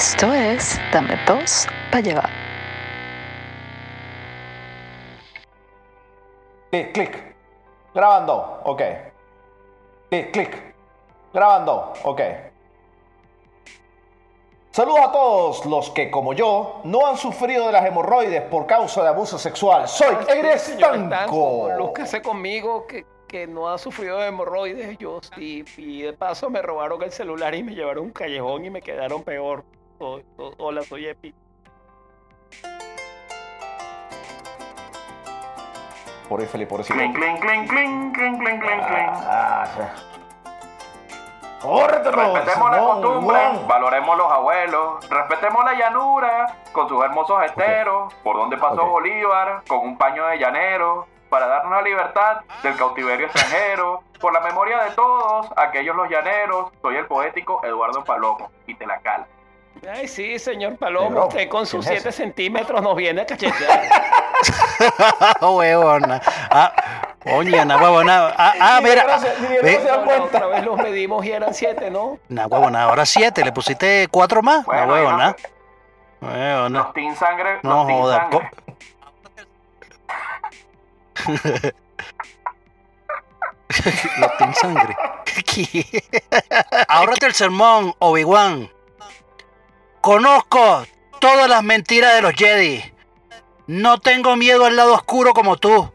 Esto es Dame dos para llevar. Clic, clic. Grabando, ok. Clic, clic. Grabando, ok. Saludos a todos los que, como yo, no han sufrido de las hemorroides por causa de abuso sexual. Soy Egres Señor Estanco, Tanco. Lúzcase conmigo que, que no ha sufrido de hemorroides. Yo sí. Y de paso me robaron el celular y me llevaron a un callejón y me quedaron peor. Hola, soy Epi. Por Felipe, pobrecito. Clink, clink, clink, clink, clink, clink, clink, clink. Ah, ya. ¡Córretelo! Respetemos la Simón, costumbre, Juan! valoremos los abuelos, respetemos la llanura con sus hermosos esteros, por donde pasó. Bolívar con un paño de llanero, para darnos la libertad del cautiverio extranjero, por la memoria de todos aquellos los llaneros, soy el poético Eduardo Palomo, y te la cal. Ay, sí, señor Palomo. Usted con sus ¿quién es 7 centímetros nos viene a cachetear. huevona. Ah, coño, na huevona. Ah, ah, mira. de ve- la cuenta. otra vez los medimos y eran 7, ¿no? Na huevona, ahora siete. Le pusiste cuatro más. Na Bueno, huevona. y Huevona. Los Team Sangre, No los Team joda. Sangre. Los Team Sangre. Ahórrate el sermón, Obi-Wan. Conozco todas las mentiras de los Jedi. No tengo miedo al lado oscuro como tú.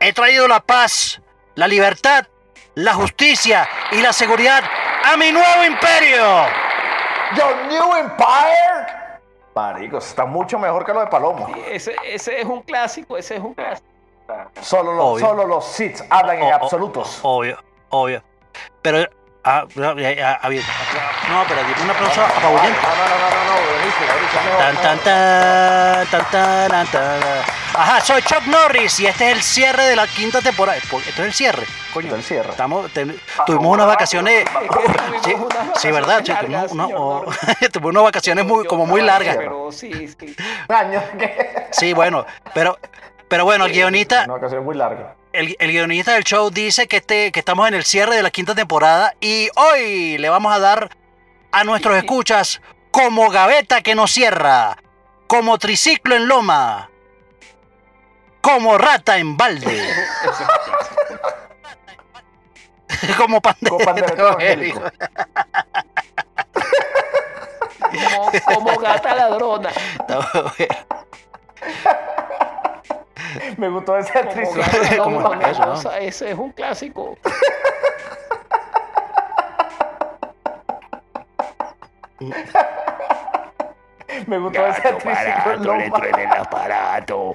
He traído la paz, la libertad, la justicia y la seguridad a mi nuevo imperio. Your New Empire. Marico, está mucho mejor que lo de Palomo. Ese, ese es un clásico, ese es un clásico. Solo los, Obvio. solo los Sith hablan en O- absolutos. Obvio, obvio. Pero, ah, no, ah, pero un aplauso apabullante. No, no, no, no, no, no, buenísimo, buenísimo, mejor, Tan, tan, tan, tan, tan, tan. Ajá, soy Chuck Norris y este es el cierre de la quinta temporada. Por- Esto es el cierre, coño. Esto es el cierre. Estamos, ten- tuvimos unas vacaciones. Sí, verdad. vacaciones tuvimos, unas vacaciones muy, como muy largas. Pero sí, sí. Años que- Sí, bueno, pero, pero bueno, el guionista, Una ocasión muy larga. El, el guionista del show dice que, este, que estamos en el cierre de la quinta temporada y hoy le vamos a dar a nuestros escuchas como gaveta que no cierra, como triciclo en loma, como rata en balde, como pandero, Como pandero evangélico. Como, como gata ladrona. Me gustó esa Como actriz. Como ladrona, eso, ¿no? o sea, Ese es un clásico. Me gustó esa actriz. Loma. en el aparato.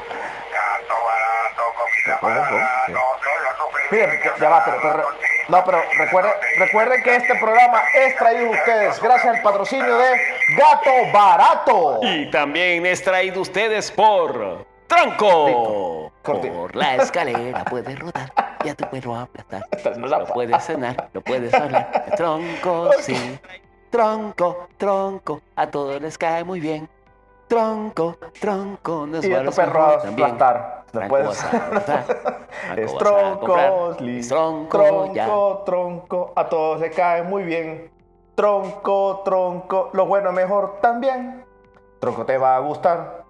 Mira, ya- ya va, pero, pero- no, pero recuerden, recuerden que este programa es traído a ustedes gracias al patrocinio de Gato Barato. Y también es traído ustedes por Tronco. Corti. Por la escalera puedes rodar y a tu perro aplastar. No Lo puedes cenar, lo puedes hablar. Tronco, sí. Tronco, tronco, a todos les cae muy bien. Tronco, tronco, nos Y a a tu perro aplastar. Es a tronco. Es tronco, tronco, ya. tronco, a todos le cae muy bien. Tronco, tronco, lo bueno mejor también. Tronco te va a gustar.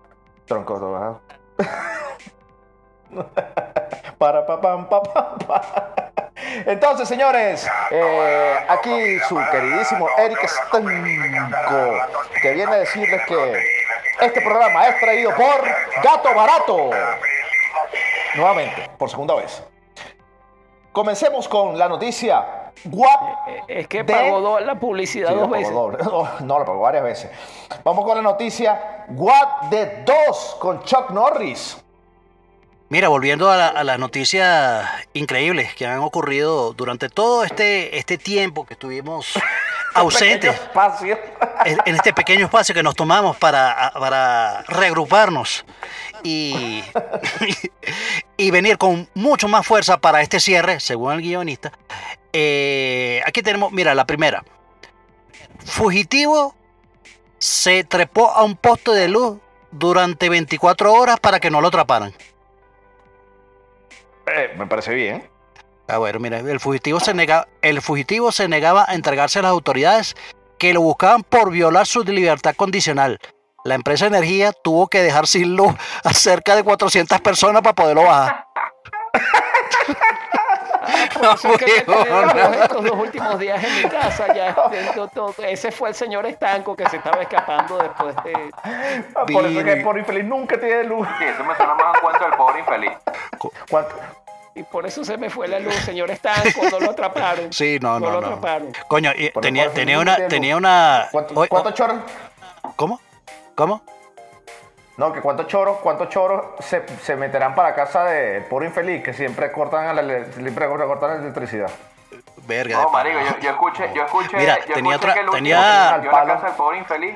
Tronco te va a... Para pa pam pa pam pa. Entonces, señores, eh, aquí su queridísimo Eric Stanco, que viene a decirles que este programa es traído por Gato Barato. Nuevamente, por segunda vez. Comencemos con la noticia guap. Eh, Es que de- pagó do- la publicidad Sí, dos veces. No, no, la pagó varias veces. Vamos con la noticia What de 2 con Chuck Norris. Mira, volviendo a, la- a las noticias increíbles que han ocurrido durante todo este, este tiempo que estuvimos ausentes. En este pequeño espacio que nos tomamos para, para reagruparnos y, y venir con mucho más fuerza para este cierre, según el guionista. Eh, aquí tenemos, mira, la primera. Fugitivo se trepó a un poste de luz durante 24 horas para que no lo atraparan. Eh, me parece bien. Ah, bueno, mira, el fugitivo, se nega- el fugitivo se negaba a entregarse a las autoridades que lo buscaban por violar su libertad condicional. La empresa de energía tuvo que dejar sin luz a cerca de 400 personas para poderlo bajar. Por eso es que estos dos últimos días en mi casa. Ya, todo- ese fue el señor estanco que se estaba escapando después de. Ah, Por eso es que el pobre infeliz nunca tiene luz. Sí, eso me suena más a cuento del pobre infeliz. ¿Cuánto? Y por eso se me fue la luz, señor estanco. No lo atraparon. Sí, no, no, lo no. atraparon. Coño, y tenía, tenía una, tenía una. ¿Cuánto- Oye, ¿Cuántos oh? ¿Cómo? ¿Cómo? No, que cuántos choros, cuántos choros se, se meterán para casa del pobre infeliz que siempre cortan, a la, siempre cortan la electricidad. Verga. de No, pana. marico, yo, yo escuché, yo escuché, Mira, yo tenía escuché otra- que el último tenía- que la casa del pobre infeliz,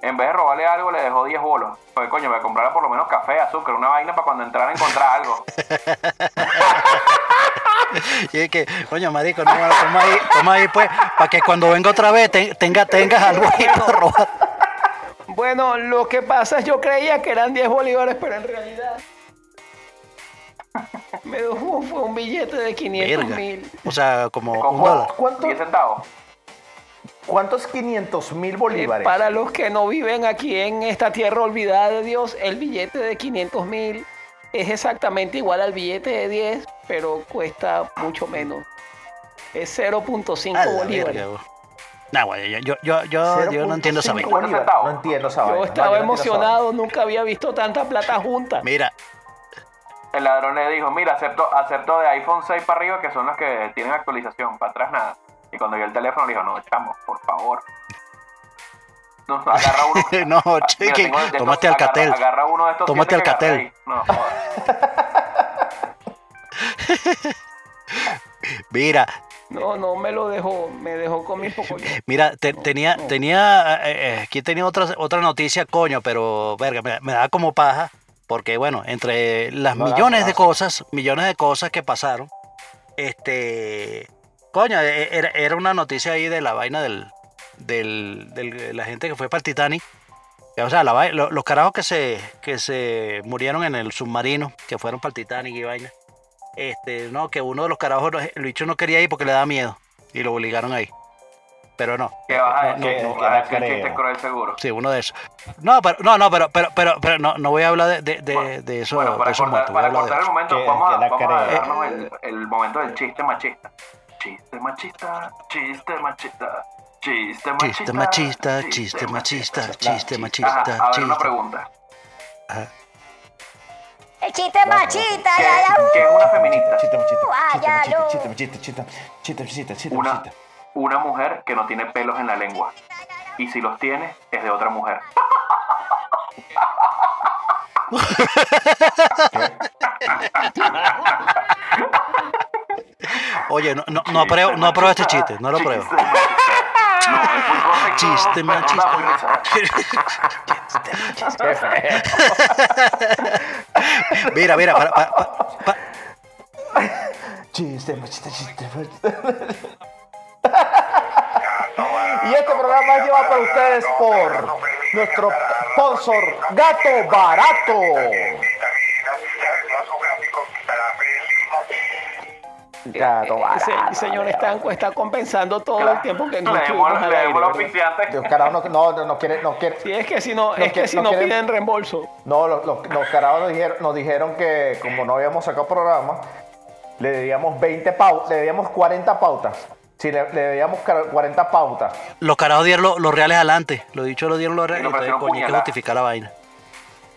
en vez de robarle algo, le dejó 10 bolos. Porque coño, me comprara por lo menos café, azúcar, una vaina para cuando entrara a encontrar algo. Y es que, coño, marico, no, toma ahí, toma ahí, pues, para que cuando venga otra vez te- tenga, tengas algo ahí para robar. Bueno, lo que pasa es yo creía que eran 10 bolívares, pero en realidad. Me dejó fue un billete de 500 Verga. mil. O sea, como ¿Con un dólar. ¿Cuánto? 10 centavos. ¿Cuántos 500 mil Eh, bolívares? Para los que no viven aquí en esta tierra olvidada de Dios, el billete de 500 mil es exactamente igual al billete de 10, pero cuesta mucho menos. Es 0.5 A la bolívares. verga. Nah, güey, yo, yo, yo, yo, yo no entiendo esa 0.5 vaina. No entiendo esa vaina. Yo estaba no emocionado, nunca había visto tanta plata junta. Mira, El ladrón le dijo, mira, acepto, acepto de iPhone 6 para arriba, que son los que tienen actualización, para atrás nada. Y cuando vio el teléfono le dijo, no, chamo, por favor. No, agarra uno. No, Ah, chiqui, de estos- tómate agarra- Alcatel. Agarra uno de estos Tómate Alcatel. No, jodas. mira, No, no me lo dejó, me dejó con mi poco. mira, te- tenía, no. tenía, eh, eh, aquí tenía otra, otra noticia, coño, pero, verga, me, me da como paja, porque, bueno, entre las No millones de cosas, millones de cosas que pasaron, este, coño, eh, era, era una noticia ahí de la vaina del, del, del- de la gente que fue para el Titanic. O sea, la vai- lo- los carajos que se, que se murieron en el submarino, que fueron para el Titanic y vaina. Este, no, que uno de los carajos, no- el bicho no quería ir porque le daba miedo. Y lo obligaron ahí. Pero no. ¿Qué vas a no, decir? no, Tú que vas a no chiste cruel seguro. Sí, uno de esos. No, pero, no, no, pero, pero, pero, pero no, no voy a hablar de, de, de, de eso, Bueno, de para esos cortar, cortar el momento, Que- vamos, a, vamos a cree. darnos el, el momento del chiste machista. Chiste machista, chiste machista, chiste machista. Chiste machista, chiste machista, chiste machista, Ajá, a ver, una chiste. pregunta. El chiste machista, ¿Qué, ya, ya, qué es una feminista? Chiste, Vaya, chiste, no. chiste, chiste, chiste, chiste, chiste, chiste, Una, chiste. una mujer que no tiene pelos en la lengua. Y si los tiene, es de otra mujer. Oye, no, no, no apruebo, no apruebo este chiste, no lo apruebo. Chiste machista. Mira, mira, para, para- para- para- Chiste, chiste, chiste, chiste. Y este programa es llevado para ustedes por nuestro sponsor Gato Barato. Gato Ese- Barato. el señor Estanco está compensando todo el tiempo que no Le estuvimos demos al le aire, demos los ¿verdad? auspiciantes. Dios, carajo, no, no, no, no quiere, no quiere. Sí, es que si no, No es que si no no quiere- piden reembolso. No, los, los, los carajos nos dijeron, nos dijeron que como no habíamos sacado programa, le debíamos 20 pautas, le debíamos 40 pautas. Sí, le, le debíamos car- 40 pautas. los carajos dieron lo- los reales adelante. Lo dicho lo dieron los reales. lo coño, hay que justificar la vaina.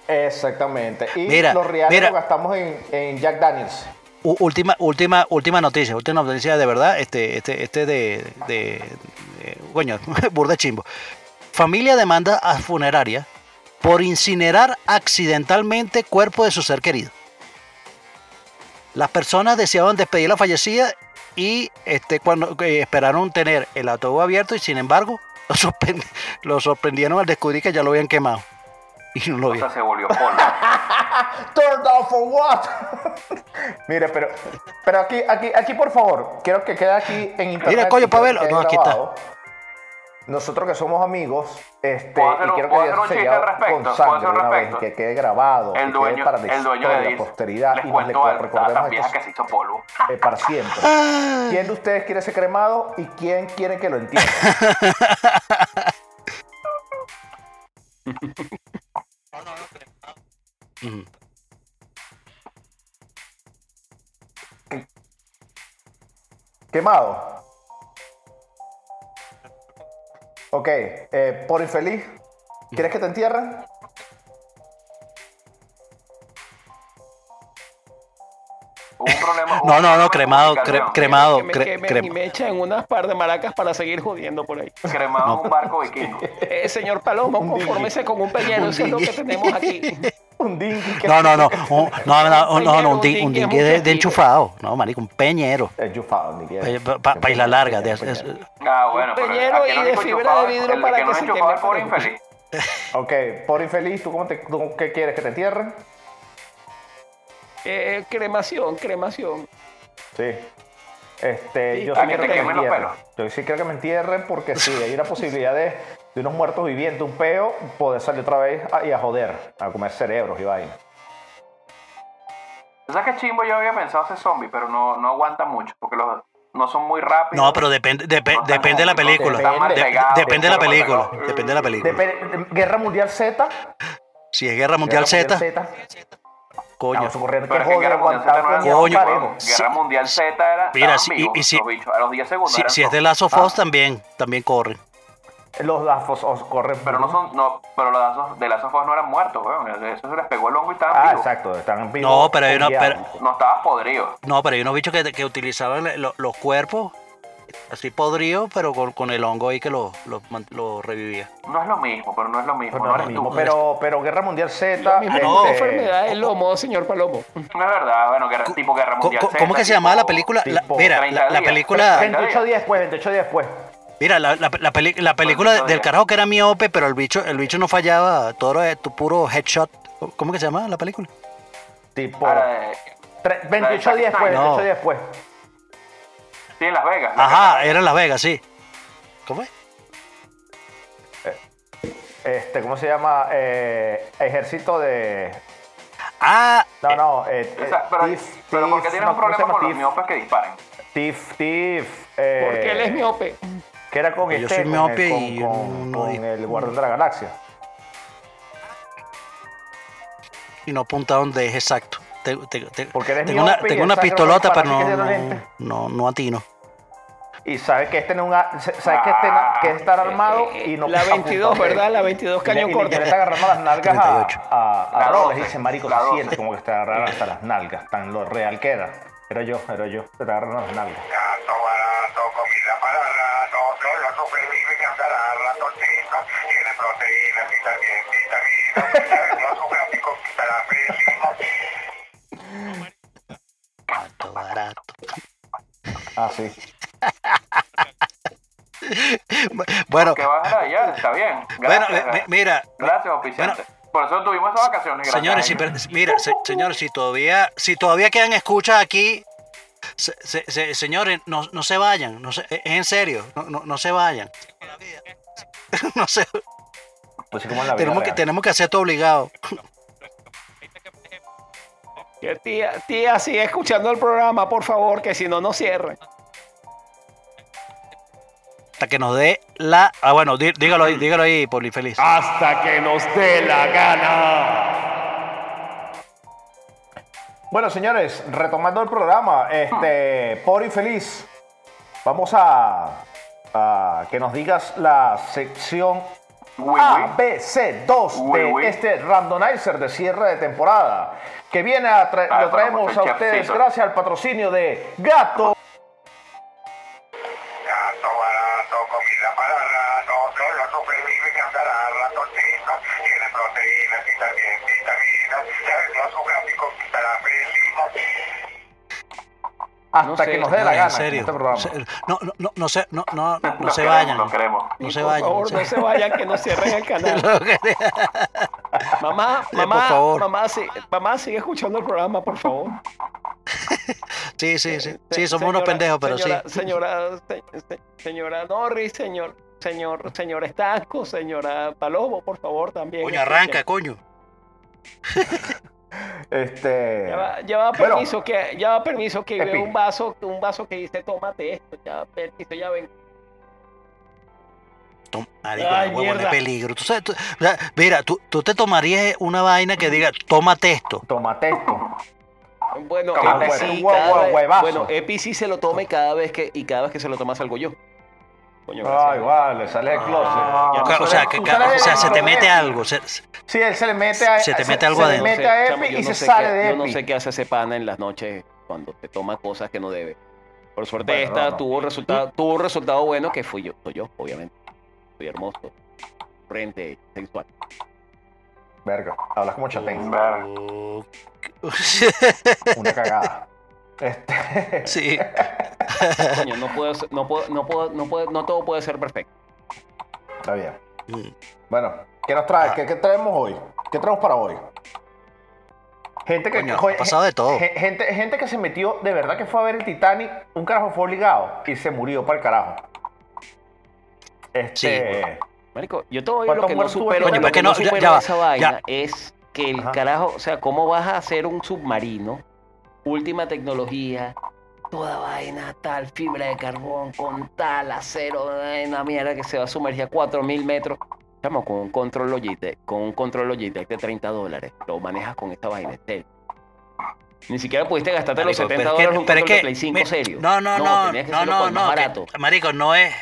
Exactamente. Y Mira, los reales mira. los gastamos en, en Jack Daniels. Última, última, última noticia, última noticia de verdad, este, este, este de, de, de- coño, burda chimbo. Familia demanda a funeraria por incinerar accidentalmente cuerpo de su ser querido. Las personas deseaban despedir a la fallecida y este, cuando eh, esperaron tener el ataúd abierto y sin embargo lo, sorprend- lo sorprendieron al descubrir que ya lo habían quemado. Y no lo O sea, se volvió polvo. Turn down for what? Mire, pero, pero aquí, aquí, aquí, por favor, quiero que quede aquí en internet. Mira, coño, que Pablo. No, aquí está. grabado. nosotros que somos amigos, este, ¿Puedo hacer y quiero puedo que hacer un haya chiste sellado al respecto? con ¿Puedo sangre hacer un de una vez, que quede grabado, que El dueño, quede para la el dueño historia, la dice, posteridad les y nos le recordemos esto que se hizo polvo. eh, para siempre. ¿Quién de ustedes quiere ser cremado y quién quiere que lo entierren? Quemado. Ok, eh, por infeliz, ¿quieres que te entierren? Hubo un problema. hubo No, no, no, cremado, cre- cremado, que me cre- quemen cre- y me echen unas par de maracas para seguir jodiendo por ahí. Cremado en un barco vikingo. Eh, señor Palomo, confórmese con un peñero, eso es lo que tenemos aquí. Un dingui que No, no, no, un- no, no, no, no, no, un, Un di- un dingue dingue de, de enchufado. No, marico, un peñero. Enchufado, ni que- Para Isla Larga. de- es- es- Ah, bueno, pero peñero el y de fibra de vidrio el para que que se enchufado queme por infeliz. Ok, por infeliz, ¿tú cómo te, tú qué quieres que te entierren? Eh, cremación, cremación. Sí. Este, Sí, yo sí que quiero te que me quemen los entierren. pelos. Yo sí quiero que me entierren porque si hay una posibilidad de, de unos muertos vivientes, un peo, poder salir otra vez a- y a joder, a comer cerebros y vaina. ¿Sabes qué chimbo yo había pensado hacer zombie, pero no, no aguanta mucho, porque los, no son muy rápidos. No, pero depende, depe- No depende de la película. pegados, depende de la película. Depende de la película. Guerra Mundial Z. Si es Guerra Mundial Z, coño. Que Pero es que joder Guerra Mundial Z no Coño. Guerra Mundial Z era. Mira, si- y- vivos y si- los bichos, a los 10 segundos. Si, eran si es de. Last of Ah, también, también corren. Los dafos os corren. Pero no son. No, pero los lazos- de las no eran muertos, weón. Eso se les pegó el hongo y estaban Ah, vivos. exacto, están vivos. No, pero hay una- hongueados. No estabas podrido. No, pero hay unos bichos que, que utilizaban lo- los cuerpos así podridos, pero con, con el hongo ahí que lo, lo, revivía. No es lo mismo, pero no es lo mismo. Pero, no no es eres lo mismo, tú. pero, pero Guerra Mundial Z. Lo mismo no. este, enfermedad del lomo, señor Palomo. No es verdad, bueno, guerra, tipo Guerra Mundial co- Z. ¿Cómo que se llamaba la película? La- mira, 30 la, la película, 28 días después, 28 días después. Mira, la, la, la peli- la película Bueno, del carajo que era miope, pero el bicho, el bicho no fallaba, todo era tu puro headshot. ¿Cómo que se llama la película? Tipo. Eh, tre- 28 Zack días después, Snyder. 28 No. días después. sí, en Las Vegas. la Ajá, era en Las Vegas, sí. ¿Cómo es? Este, ¿cómo se llama? Eh, ejército de. Ah, No, no. Eh, eh, pero, TIF, pero ¿por qué TIF, tienes no, un ¿cómo se problema con los miopes que disparen? TIF, TIF. eh, Porque él es miope. Que era con este, soy con el, con, y con- no con digo. el guardián de la galaxia. y no apunta donde es exacto. Te- te- te- Porque eres tengo una, miope y tengo una pistolota, pero no, no, no, no atino. Y sabe que este no es un- sabe que este que es estar armado y no La 22, apunta. ¿verdad? La 22 Y le- cañón y le corto. quiere agarrando las nalgas 38. a, a, a La Robles. 12, Y dice, marico, la se 12. siente como que te agarraron hasta las nalgas. Tan lo real que era. Era yo, era yo. Te agarraron las nalgas. Gato barato, comida para rato, solo supervive cazará ratoncitos, tiene proteínas y también vitaminas, no su gráfico quitará feliz. Barato, barato. Ah, sí. Bueno, Que bajar allá, está bien. bueno, Gracias. mira, Gracias, oficiante. Por eso tuvimos esas vacaciones. gracias señores, a si, mira, se- señores, si todavía, si todavía quedan escuchas aquí, se- se- se- señores, no, no se vayan, no se- es en serio, no, no, no se vayan. no se, Pues como la vida tenemos que, real. tenemos que hacer esto obligado. Que tía, tía, sigue escuchando el programa, por favor, que si no, no cierren. Hasta que nos dé la. Ah, bueno, dí- dígalo ahí, dígalo ahí, Polifeliz. hasta que nos dé la gana. Bueno, señores, retomando el programa, este, por y feliz, vamos a, a que nos digas la sección Uy, A, uy. B, C, 2 Uy, de uy. este randomizer de cierre de temporada, que viene a tra- Ah, lo traemos a ustedes gracias al patrocinio de. Gato Hasta No sé, que nos dé No, la en gana. serio. Este programa. Se- No, no, no, no se, no, no, no se queremos, vayan. los queremos. No se por vayan. favor, no no se- vayan, que no cierren el canal. Mamá, mamá, por favor. mamá, sí- mamá, sigue escuchando el programa, por favor. Sí, sí, sí. Sí, somos unos señora- pendejos, pero señora, sí. Señora, se- se- señora Norris, señor, señor, señor Estanco, señora Palomo, por favor, también. Coño, arranca, coño. Este. Ya va, ya va Bueno. permiso que, ya va permiso que veo un vaso, un vaso que dice tómate esto, ya permiso, ya ven. Marico, Ay, es mierda. peligro. Tú sabes, tú- mira, tú, tú te tomarías una vaina que diga, tómate esto. Tómate esto. Bueno, Epi sí, bueno, Epi sí se lo tome cada vez que, y cada vez que se lo toma salgo yo. Coño, Ay, gracias. vale, sale del closet. Ya O sea, o sea, que, Tú que- sales o del sea, se te mete algo. se- Sí, él se le mete a Se te mete algo se adentro. le mete a Epi yo y no se sé sale qué- de Yo Epi. no sé qué hace ese pana en las noches cuando te toma cosas que no debe. Por suerte Bueno, esta no, no. tuvo resultado, tuvo un resultado bueno que fui yo, soy yo, obviamente. Soy hermoso, frente, sexual. Verga, hablas como chatén. Verga. Una cagada. Este. sí. Coño, no puedo, ser- no puedo, no puedo, no puedo, no todo puede ser perfecto. Está bien. Mm. Bueno, ¿qué nos trae? ¿Qué, qué traemos hoy? ¿Qué traemos para hoy? Gente que, Coño, joder, ha pasado de todo. gen- Gente, gente que se metió, de verdad que fue a ver el Titanic, un carajo fue obligado y se murió para el carajo. Este. Sí. Marico, yo todavía lo ¿Cuántos que no supero, Coño, lo que no ya- supero ya esa vaina ya. es que el Ajá. carajo, o sea, ¿cómo vas a hacer un submarino? Última tecnología, toda vaina, tal, fibra de carbón, con tal, acero, una mierda que se va a sumergir a 4000 metros. Estamos con un control Logitech, con un control Logitech de 30 dólares. Lo manejas con esta vaina. Ni siquiera pudiste gastarte los Marico, 70 pero es que- dólares en un control de que- Play 5 mi- serio. No, no, no, que no, no, más no, que- barato. marico, no es,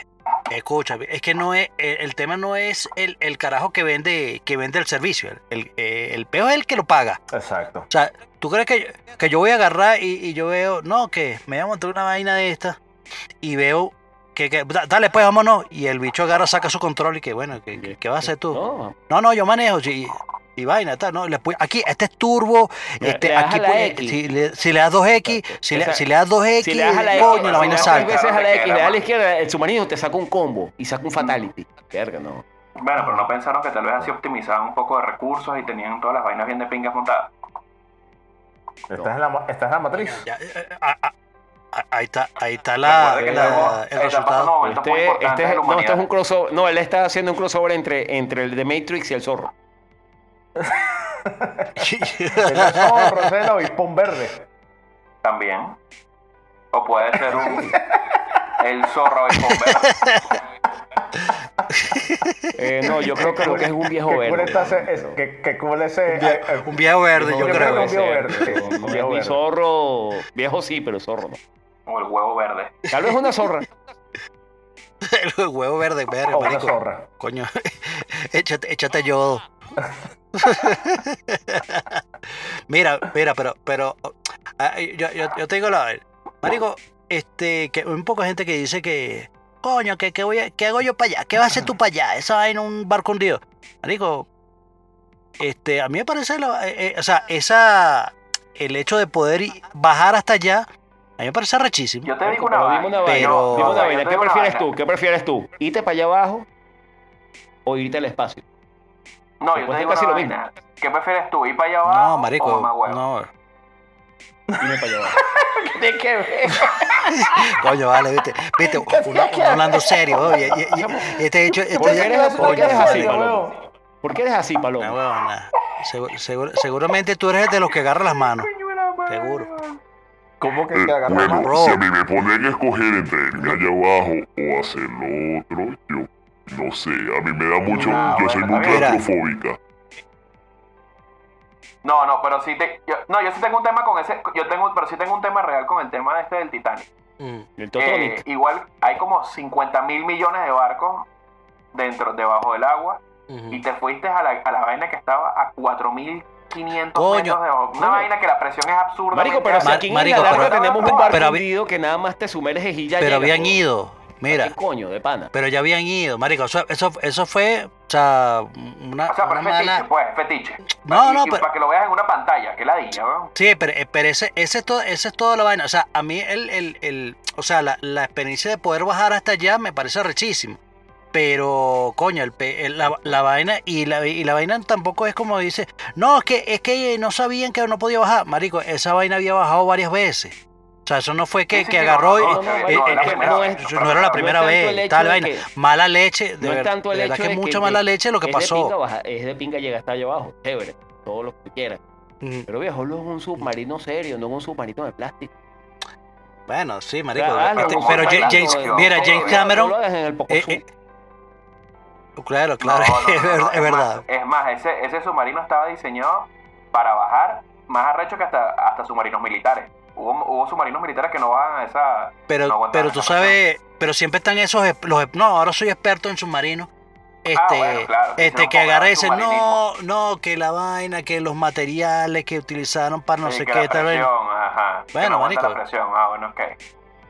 escucha, es que no es, el, el tema no es el, el carajo que vende, que vende el servicio, el, el, eh, el peo es el que lo paga. Exacto. O sea, ¿tú crees que, que yo voy a agarrar y, y yo veo, no, que me voy a montar una vaina de esta y veo que, que da- dale pues vámonos y el bicho agarra, saca su control y que bueno, que, que- ¿qué vas a hacer tú? No, No, no, yo manejo, sí, y vaina, tal, no, le aquí, este es turbo, Le- este, le aquí, a la pu- X. si, le, si le das 2X, si le, si le das 2X, Si le das a la X, coño, la si vaina le das salta. veces a la X, le das a la izquierda, el submarino te saca un combo y saca un fatality. Verga, no. Bueno, pero no pensaron que tal vez así optimizaban un poco de recursos y tenían todas las vainas bien de pingas montadas. ¿Estás en la, ma- estás en la matriz? Ya, eh, eh, ah, ah, ahí está, ahí está la, la- estamos- el resultado. Este, este, la no, este es un crossover. No, él está haciendo un crossover entre, entre el de Matrix y el zorro. El zorro, ese es el avispón verde. También. O puede ser un... El zorro y verde. Eh, no, yo creo que lo que es un viejo Que cool verde. está ese- es- que- que cool ese- Un vie- eh, un viejo verde, yo Yo creo. creo que un viejo verde, sí, un viejo verde. zorro. Viejo sí, pero zorro no. O el huevo verde. Tal vez una zorra. El huevo verde, verga, o una marico. zorra. Coño, échate, échate yodo. mira, mira, pero, pero, ah, yo, yo, yo te digo la Marico, este, que un poco de gente que dice que, coño, que, que voy a- ¿qué hago yo para allá? ¿Qué vas a hacer tú para allá? Esa vaina un barco hundido. Marico, este, a mí me parece, la- eh, eh, o sea, esa, el hecho de poder bajar hasta allá, a mí me parece rechísimo. Yo te digo una vaina. dime una vaina. pero- dime una yo vaina. ¿Qué prefieres tú? ¿Qué prefieres tú? ¿Irte para allá abajo o irte al espacio? No, yo te digo casi lo mismo. vaina. ¿Qué prefieres tú? ¿Ir para allá abajo No, o marico, mamá huevo? no. Irme para allá abajo. Tiene que ver. Coño, vale, viste, viste, uno, uno hablando serio, oye, y, y- y este hecho, este ¿Por qué ya- eres así? ¿Por qué coño, eres así, vale. Palomo? ¿Por qué eres así, No, huevona. Seguro- seguramente tú eres de los que agarra las manos. Seguro. ¿Cómo que Eh, te agarra bueno, mal? Bro. si a mí me ponen a escoger entre irme allá abajo o hacer lo otro, yo no sé, a mí me da mucho, yo soy muy claustrofóbica. No, no, pero sí te... Yo, no, yo sí tengo un tema con ese... Yo tengo... Pero sí tengo un tema real con el tema este del Titanic. Mm. El Eh, Totonic. igual hay como 50 mil millones de barcos dentro, debajo del agua y te fuiste a la, a la vaina que estaba a 4.500 Coño. metros debajo. Una Coño. vaina que la presión es absurda. Marico, pero si Mar- aquí en marico, Isla Larga pero- tenemos un barco pero- hundido que nada más te sumerges y ya Pero habían ido. Mira, ¿Qué coño de pana? pero ya habían ido, marico. Eso, eso, eso fue, o sea, una, O sea, una pero es fetiche, mala. pues, fetiche. No, Y- no, y pero- para que lo veas en una pantalla, que ladilla, ¿no? Sí, pero, eh, pero ese, ese, es todo, ese es toda la vaina. O sea, a mí el, el, el o sea, la, la experiencia de poder bajar hasta allá me parece rechísimo. Pero, coño, el, pe- el- la, la vaina, y la, y la vaina tampoco es como dice, no, es que, es que no sabían que no podía bajar. Marico, esa vaina había bajado varias veces. O sea, eso no fue que, Sí, sí, que sí, agarró no, y... no, no, eh, no, eh, eh, era la primera vez, tal vaina. que- Mala leche, de, no es ver- tanto el de hecho verdad que mucha que- mala leche lo que es de pasó. baja- es de pinga llegar hasta allá abajo, chévere, todo lo que quieras. Ujú. Pero viejo, no es un submarino serio, no es un submarino de plástico. Bueno, sí, marico. Este, no, pero James, no, mira, James no, Cameron, lo claro, claro, es, verdad. Es más, ese, ese submarino estaba diseñado para bajar más arrecho que hasta, hasta submarinos militares. Hubo, hubo submarinos militares que no bajan a esa. Pero, pero tú sabes, pero siempre están esos, los, no, ahora soy experto en submarinos. Este, bueno, claro, que este hicieron que agarra y dice, no, no, que la vaina, que los materiales que utilizaron para no Sí, sé qué, tal ajá. que Bueno, no aguanta marico. la presión. Ah, bueno, ok.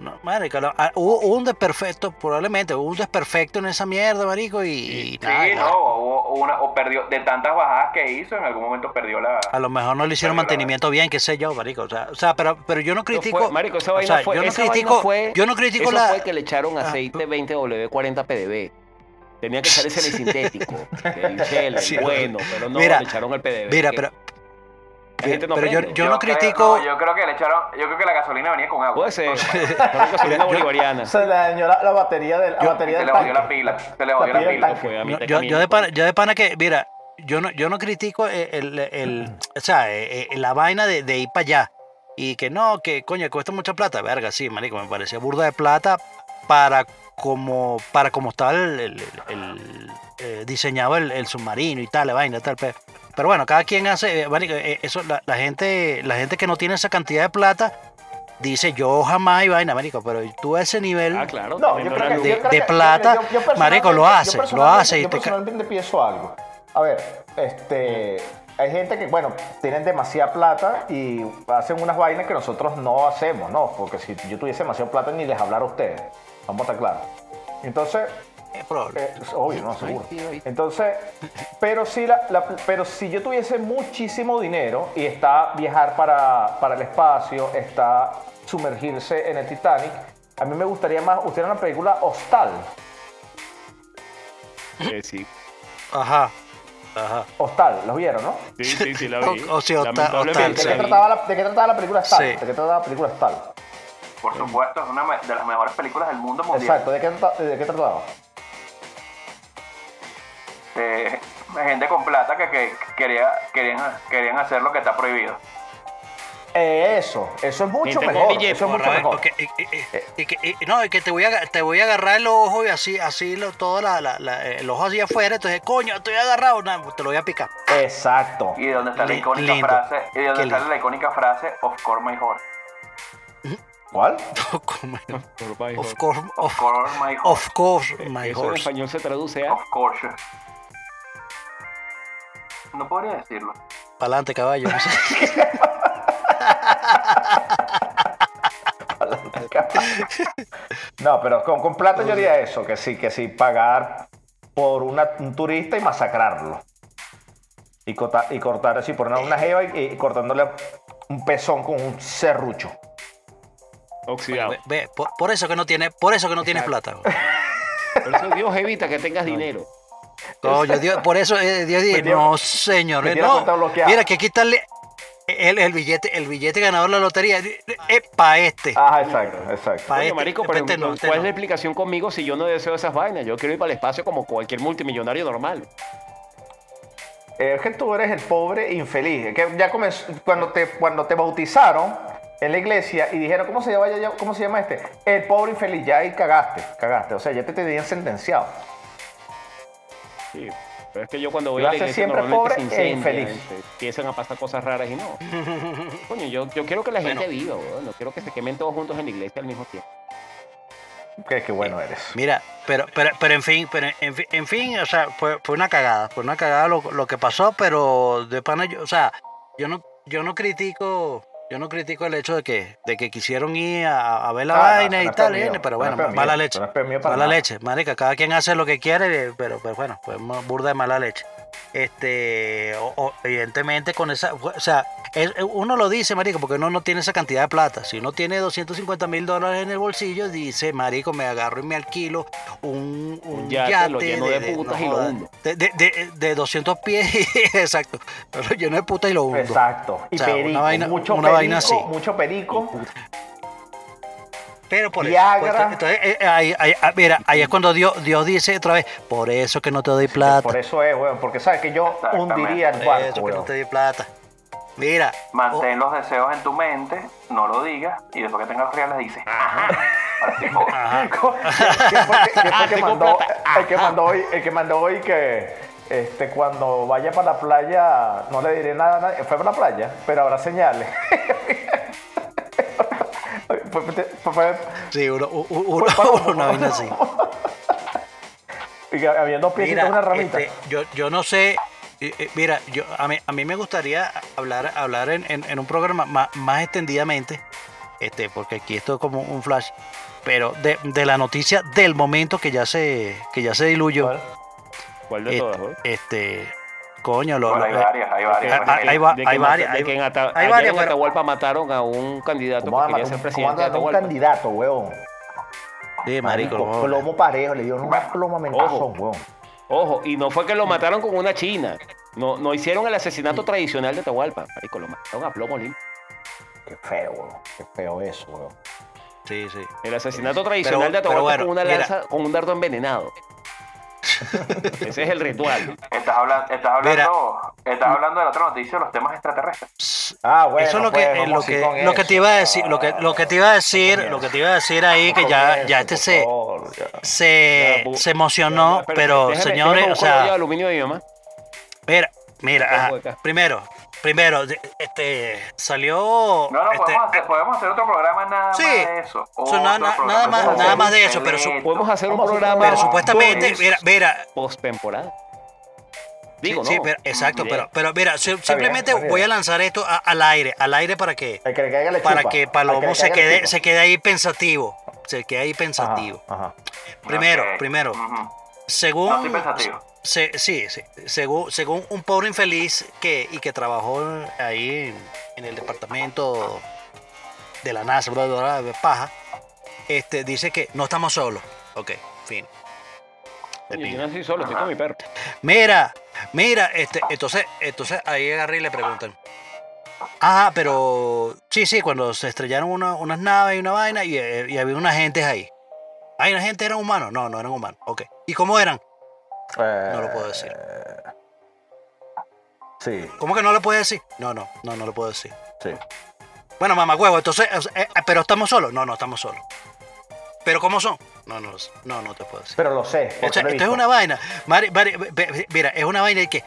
No, marico, lo- ah, hubo, hubo un desperfecto, probablemente, hubo un desperfecto en esa mierda, marico, y, y Sí, nada, no, hubo una, o perdió, de tantas bajadas que hizo, en algún momento perdió la. a lo mejor no le hicieron la- mantenimiento bien, qué sé yo, marico, o sea, o sea pero, pero yo no Eso fue- critico, marico, esa o vaina sea, fue, yo no esa vaina critico, fue- yo no critico eso la, fue que le echaron Ah. aceite 20W40 PDB. Tenía que echarle el sintético, el Shell, el Sí. bueno, pero no, Mira, le echaron el PDB. mira, que pero, la gente no pero yo, yo no creo- critico, no, yo creo que le echaron. Yo creo que la gasolina venía con agua. Puede ser, pero gasolina bolivariana. Se le dañó la, la batería del, la Yo- batería se del le tanque. la pila. Se le jodió la pila del pila. tanque. Fue a No, mitad yo, camino, yo de pana, yo de pana que, mira, yo no, yo no critico el, el- el- o sea, eh, eh, la vaina de, de ir para allá. Y que no, que coño, cuesta mucha plata. Verga, sí, marico, me parecía burda de plata para como, para como estaba el, el- el- el, eh, diseñado el, el submarino y tal, la vaina, tal. pe- Pero bueno, cada quien hace, eh, marico, eh, eso, la, la gente, la gente que no tiene esa cantidad de plata, dice yo jamás y vaina, marico, pero tú a ese nivel, Ah, claro. No, yo no creo era que, luz. yo creo de que- plata, yo- yo personalmente- marico, lo hace, lo hace y Yo te personalmente pienso algo. A ver, este, hay gente que, bueno, tienen demasiada plata y hacen unas vainas que nosotros no hacemos, ¿no? Porque si yo tuviese demasiada plata ni les hablara a ustedes. Vamos a estar claros. Entonces, es probable. eh, es obvio, no, seguro. Entonces, pero si, la, la- pero si yo tuviese muchísimo dinero y está viajar para, para el espacio, está sumergirse en el Titanic, a mí me gustaría más, usted era una película Hostal. Eh, sí, Ajá, ajá. Hostal, ¿los vieron, no? sí, sí, sí, la vi. O- o sea, hostal- Lamentablemente ¿De qué, trataba la, ¿De qué trataba la película Hostal? Sí. ¿De qué trataba la película Hostal? Por supuesto, es una de las mejores películas del mundo mundial. Exacto, ¿de qué, de qué trataba? Eh, gente con plata que, que quería, querían, querían hacer lo que está prohibido. Eh, eso, eso es mucho mejor. billete, Eso es mucho mejor. que- y- y- y- y que- y- no, es que te voy a te voy a agarrar el ojo y así así lo, todo la, la- la- el ojo hacia afuera, entonces coño, estoy agarrado, no, te lo voy a picar. Exacto. Y de donde está la icónica lindo. frase, y de donde lindo. la icónica frase, of course my horse. ¿Cuál? Of course, Of of, course my horse. of course, my Eso en horse. español se traduce a Of course. No podría decirlo. Pa'lante, caballo. no sé. No, pero con, con plata yo haría eso, que sí, que sí, pagar por una- un turista y masacrarlo. Y, corta- y cortar así, por una, una jeva y, y cortándole un pezón con un serrucho. oxidado. Ve, ve, por, por eso que no tiene, por eso que no tienes plata. Por eso Dios evita que tengas dinero. Dios, por eso eh, Dios dice, no señor, eh, no. Mira que quitarle el, el billete, el billete ganador de la lotería es para este. Ajá, exacto, exacto. Pa' Oye, este, marico, pero no, este ¿cuál es no. la explicación conmigo si yo no deseo esas vainas? Yo quiero ir para el espacio como cualquier multimillonario normal. Eh, Es que tú eres el pobre infeliz. Es que ya comenzó, cuando te, cuando te bautizaron en la iglesia y dijeron, ¿cómo se llama, ya- cómo se llama este? El pobre infeliz, ya ahí cagaste, cagaste. O sea, ya te tenían sentenciado. Sí. Pero es que yo cuando voy a la iglesia siempre pobre se e infeliz. empiezan a pasar cosas raras y no. Coño, yo, yo quiero que la gente viva, weón. No quiero que se quemen todos juntos en la iglesia al mismo tiempo. Qué, qué bueno eres. Mira, pero, pero, pero en fin, pero en, fin- en fin, o sea, fue, fue una cagada, fue una cagada lo, lo que pasó, pero de pana, yo, o sea, yo no, yo no critico, yo no critico el hecho de que, de que quisieron ir a, a ver la Ah, no, vaina y no tal, pero no bueno, mío, mala leche, no mala nada. leche, marica, cada quien hace lo que quiere, pero, pero bueno, pues burda de mala leche. Este, o- o, evidentemente con esa, o sea, es- uno lo dice, marico, porque uno no tiene esa cantidad de plata. Si uno tiene 250 mil dólares en el bolsillo, dice, marico, me agarro y me alquilo un, un, Un yate, lo lleno de putas y lo hundo. De, de, de, de 200 pies, exacto. Lo lleno de putas y lo hundo. Exacto. Y O sea, una perico, vaina- mucho una perico, vaina así. mucho perico. Pero por Viagra. eso. entonces, eh, ahí, ahí- ah, mira, ahí es cuando Dios, Dios dice otra vez, por eso que no te doy plata. Por eso es, weón, porque sabes que yo hundiría el Por barco, eso que no te doy plata. Mira. Mantén los deseos en tu mente, no lo digas, y después que tengas los reales dices, ajá. Ajá. ¿Quién fue, que- quién fue que tengo mandó, plata. el que mandó hoy, el que mandó hoy que este, cuando vaya para la playa, no le diré nada a nadie, fue para la playa, pero habrá señales. Sí, uno, uno- una vaina así. y había dos piecitos Mira, una ramita. este, yo, yo no sé, eh, eh, mira, yo, a, mí, a mí me gustaría hablar, hablar en, en- en un programa más, más extendidamente, este, porque aquí esto es como un flash, pero de, de la noticia del momento que ya se, que ya se diluyó. ¿Cuál? ¿Cuál de Este, todas? güey? este, coño, lo, Bueno, lo- hay varias, hay varias. Va, que hay mata- varias, de hay- que en Ata- hay ayer varias, en pero- Atahualpa mataron a un candidato ¿Cómo que quería ser un, presidente de un candidato, weón? Sí, marico, Marico, plomo parejo, le dio una ploma mentazón, Ojo. weón. Ojo, y no fue que lo mataron con una china. No, no hicieron el asesinato tradicional de Atahualpa. Marico, lo mataron a plomo limpio. Qué feo, weón. Qué feo eso, weón. Sí, sí. El asesinato tradicional Pero- de Atahualpa bueno, con una mira. lanza, con un dardo envenenado. Ese es el ritual. Estás hablando, estás hablando, estás hablando de la otra noticia, los temas extraterrestres. Ah, bueno. eso es lo pues, que, eh, vamos lo que, lo que eso. te iba a decir, lo que, lo que te iba a decir, lo que te iba a decir ahí que ya, eso, ya este se, favor, ya. se, Ya, se emocionó, Espérate, pero déjame- señores, o de sea, aluminio de mi mamá. mira, mira, ajá, primero, primero, este, salió, No, no, este, podemos, hacer, podemos hacer otro programa nada Sí. más de eso. Eso, nada- Otro nada más- de nada más de eso, pero su-. Podemos hacer un programa pero supuestamente, mira, mira, post-temporada. Digo, sí, ¿no? pero- exacto, Bien. pero, pero mira, si- simplemente voy a lanzar esto a- al aire, al aire para que, que le para chupa. que Al Palomo le se quede, se quede ahí pensativo, se quede ahí pensativo. Ajá, ajá. Primero, primero, Ujú. según, No estoy pensativo. Se- sí, sí, según, según un pobre infeliz que y que trabajó ahí en, en el departamento de la NASA, bla, de paja, este dice que no estamos solos. Ok, fin. Pinga. Yo no estoy solo, estoy con mi perro. Mira, mira, este, entonces, entonces ahí agarré y le preguntan. Ah, pero sí, sí, cuando se estrellaron una- unas naves y una vaina y, eh, y había unas gentes ahí. ¿Hay una gente eran humanos? No, no eran humanos. Ok. ¿Y cómo eran? No lo puedo decir. Eh, Sí, ¿Cómo que no lo puedo decir? No, no, no, no lo puedo decir. sí. Bueno, mamá huevo, entonces, eh, pero estamos solos. No, no estamos solos. ¿Pero cómo son? No, no, no, no te puedo decir. Pero lo sé. lo he esto es una vaina. Mari- Mari- mira, es una vaina de que.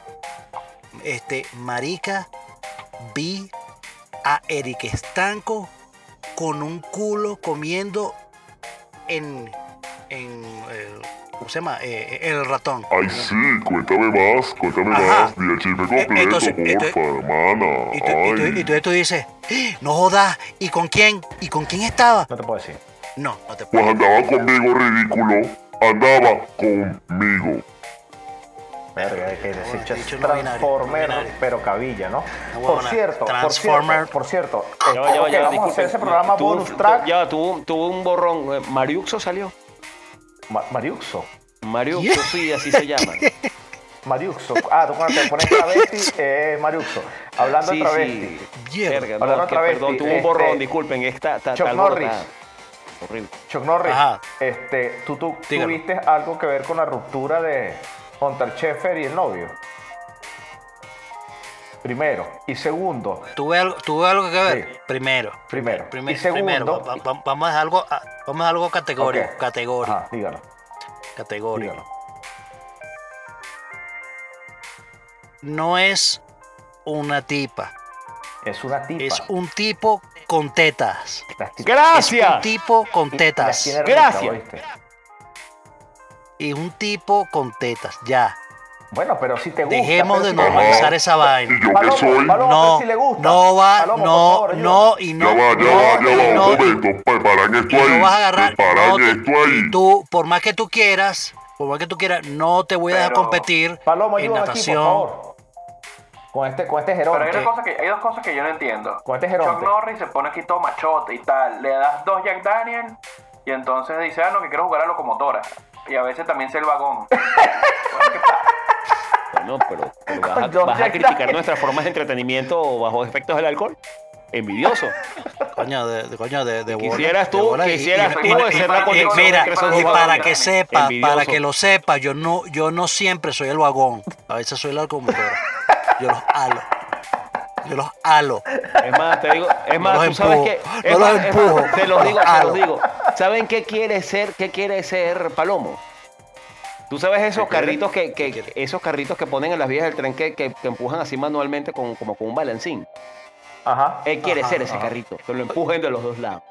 Este, Marica, vi a Eric Estanco con un culo comiendo en. ¿Cómo se llama? Eh, el ratón. Ay, sí, cuéntame más, cuéntame Ajá. más. Di el chisme completo, entonces, porfa, entonces- hermana. Y tú, y tú- y tú- tú dices, "¡Ah! no jodas, ¿y con quién? ¿Y con quién estaba? No te puedo decir. No, no te Pues puedo. andaba conmigo, ridículo. Andaba conmigo. Verga, que decir no binario, Transformer, binario. pero cabilla, ¿no? Por huevona. cierto, por Transformer. cierto, por cierto, eh, ya va, vamos a hacer ese programa Tuvo- bonus track. Ya, tuvo, tuvo un borrón. eh, Mariuxo salió. Ma- Mariuxo. Mariuxo, sí, así se llama. Mariuxo. Ah, tú cuando te pones travesti, eh, Mariuxo. Hablando Sí, de travesti. sí. Mierda. Verga, Hablando no, de que, travesti, perdón, tuvo un este, borrón, disculpen, está, está, Chuck está Norris. Horrible. Chuck Norris, Ajá. este, ¿tú, tuviste algo que ver con la ruptura de Hunter Sheffer y el novio? Primero. Y segundo, ¿Tuve algo, tuve algo que ver? Sí. Primero. Primero. Primer- Y segundo- primero, va- va- vamos a dejar algo, vamos a algo categórico. Ok. Categórico. ajá, dígalo, Categórico. dígalo. No es una tipa. Es una tipa. Es un tipo con tetas. Es un ¡Gracias! tipo con y- y las tetas. Gracias. Y un tipo con tetas. Ya. Bueno, pero si te gusta. Dejemos de si normalizar esa vaina. ¿Y yo qué Palomo, soy? Palomo, No, pero si le gusta. no va, Palomo, no, favor, no, y Ya no. va, ya no, va, ya va. no, Un momento. Preparan esto y no ahí. vas a agarrar. Preparan no te- esto ahí. y tú, por más que tú quieras, por más que tú quieras, no te voy a dejar Pero- competir Palomo, en ayúdame aquí, por natación. favor. Con este, con este Pero hay, una cosa que, hay dos cosas que yo no entiendo. Con este Chuck geronte. Norris se pone aquí todo machote y tal. Le das dos Jack Daniel y entonces dice, ah, no, que quiero jugar a locomotora. Y a veces también sé el vagón. Bueno, ¿qué pasa? Bueno, pero, pero vas, a, vas criticar nuestras formas de entretenimiento bajo efectos del alcohol. Envidioso. Coño, de, de- coño, de, de Quisieras de tú, y- quisieras y- tú y- ese y- rato y- con- Mira, y para que sepa, Envidioso. para que lo sepa, yo no, yo no siempre soy el vagón. A veces soy la locomotora. Yo los halo. Yo los halo. Es más, te digo, es más, tú sabes que. no los es empujo, más, te los los digo, te los digo. ¿Saben qué quiere ser, qué quiere ser Palomo? Tú sabes esos ¿Qué quiere? carritos que, que- esos carritos que ponen en las vías del tren que, que- que empujan así manualmente con, como con un balancín. Ajá. Él quiere Ajá, ser ese ajá. carrito, que lo empujen de los dos lados.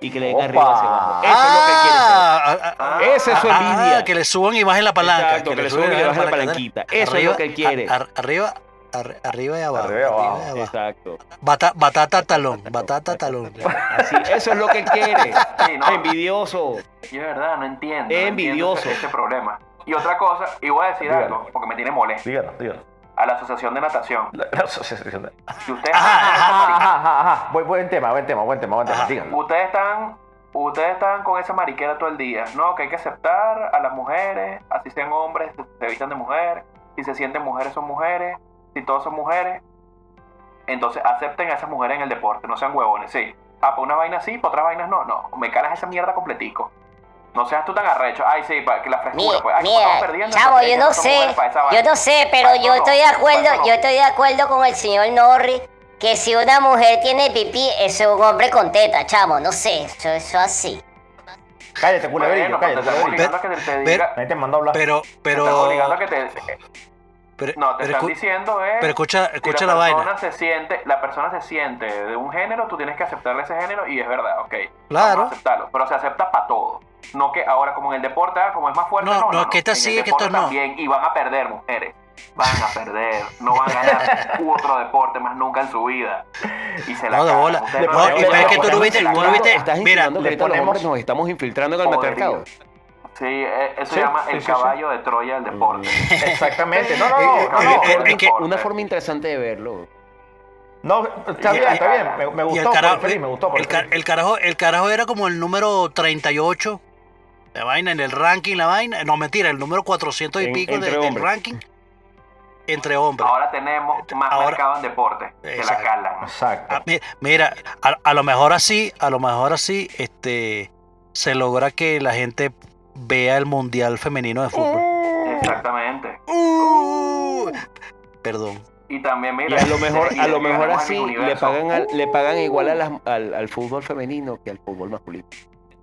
Y que le den Opa. arriba hacia abajo. Eso es lo que quiere ser. Ah, ah, ah, Esa es su ah, envidia. que le suban y bajen la palanca. Exacto, que le suban y le bajen la palanquita. Eso es lo que él quiere. a- arriba, ar- arriba y abajo. Arriba y abajo. arriba y abajo. Exacto. Bata- batata talón, batata talón. Así, eso es lo que él quiere. Sí, no. Envidioso. Yo de verdad no entiendo. Es no entiendo envidioso. Ese, ese problema. Y otra cosa, y voy a decir Dígalo. algo, porque me tiene molesto. Dígalo, dígalo. A la Asociación de Natación. La, la asociación de- Si ustedes, Ajá, ajá, ajá, ajá. Buen, buen tema, buen tema, buen tema, buen tema. Ajá. Dígalo. ustedes están, ustedes están con esa mariquera todo el día. No, que hay que aceptar a las mujeres, así sean hombres, se, se vistan de mujer. Si se sienten mujeres, son mujeres. Si todos son mujeres, entonces acepten a esas mujeres en el deporte. No sean huevones, sí. Ah, para una vaina sí, para otras vainas no. No, me calas esa mierda completico. No seas tú tan arrecho. Ay, sí, para que la frescura, pues. Ay, como estamos mira, perdiendo, chavo, yo no sé, yo no sé, pero ¿Cuánto yo no? estoy de acuerdo, yo estoy de acuerdo con el señor Norris que si una mujer tiene pipí, eso es un hombre con teta, chamo, no sé, eso eso así. Cállate, Bueno, pues te cállate, están culeverillo. obligando a que te, te te hablar. Pero, te están pero, obligando a que te. Pero, No, te pero están diciendo es. pero escucha, si escucha la vaina. persona se siente, la persona se siente de un género, tú tienes que aceptarle ese género y es verdad, ok. Claro. Vamos a aceptarlo, pero se acepta para todo. No que ahora como en el deporte, ah, como es más fuerte, No, no, no, es que esta sí, que esto no. También, y van a perder mujeres. Van a perder, no van a ganar otro deporte más nunca en su vida. Y se la No, de bola. No, y es que tú no viste- la tú no mira, le ponemos- hombres nos estamos infiltrando en el Poderío. Sí, eh, eso Sí, se llama sí, el sí, sí. caballo de Troya del deporte. Exactamente. No, no, no. no, una no. forma- es que- una forma interesante de verlo. No, está bien, está bien. Me, gustó, el por me gustó. por el, infeliz. el carajo, el carajo era como el número 38. La vaina en el ranking, la vaina. No, mentira, el número 400 y En- pico de- del hombres. ranking. Entre hombres. Ahora tenemos más Ahora- mercado en deporte. Se la calan. Exacto. Ah, mi- Mira, a, a lo mejor así, a lo mejor así, este, se logra que la gente vea el mundial femenino de fútbol. Exactamente. Uh, perdón. Y también, Y mira. a lo mejor, a lo de- mejor así le universo. pagan, al- le pagan igual a las- al, al fútbol femenino que al fútbol masculino.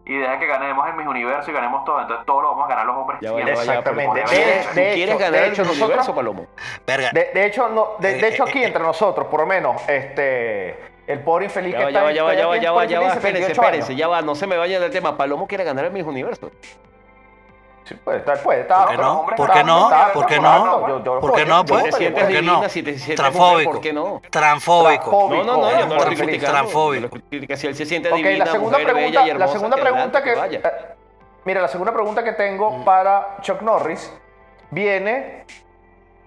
Y deja que ganemos el Miss Universo y ganemos todo. Entonces todo lo vamos a ganar los hombres. Ya va, ya siempre. va, ya va, pero Exactamente. ¿tú De- quieres- de ¿Tú quieres hecho- ganar de el hecho, universo, nosotros- Palomo? Verga. De, de hecho, no, de, de Eh, hecho eh, aquí eh. entre nosotros, por lo menos, este, el pobre infeliz Ya que va, está ya va, ya va, ya va, ya va, ya va, espérense, 28 espérense, ya va, no se me vaya del tema. Palomo quiere ganar el mismo universo. Sí, puede estar, puede estar. ¿Por qué no? ¿Por qué no? ¿Por qué no? yo- ¿Por qué no, pues? ¿Por qué no? Transfóbico. ¿por qué no? Transfóbico. No, no, no, yo no lo estoy transfóbico. Si él se siente divina, la segunda mujer, pregunta, bella y hermosa, la segunda pregunta que, eh, mira, la segunda pregunta que tengo para Chuck Norris viene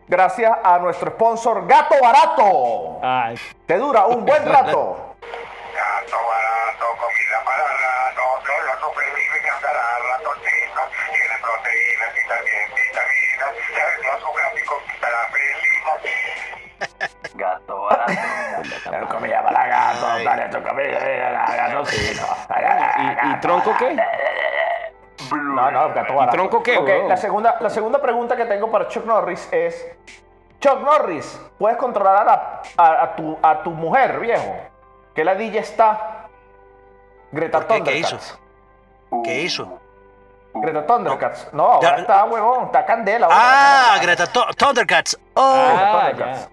gracias a nuestro sponsor Gato Barato. Ay, Te dura un buen rato. Gato barato, comida para rato, solo supervive andar a ratoncitos. Tiene proteínas y también vitaminas. Los gráficos para Gato barato. comida para gato, dale tu comida, gatocito. ¿Y, y tronco qué? No, no, gato barato. tronco qué, Ok, weón? la segunda, la segunda pregunta que tengo para Chuck Norris es: Chuck Norris, ¿puedes controlar a, a- a tu, a tu mujer, viejo? Que la DJ está. Greta ¿Por qué? ¿Qué Thundercats. ¿Qué hizo? Greta Thundercats. No, ahora está, huevón, está candela. ahora. Ah, Greta Thu- Thundercats. Oh. Ah, Thundercats.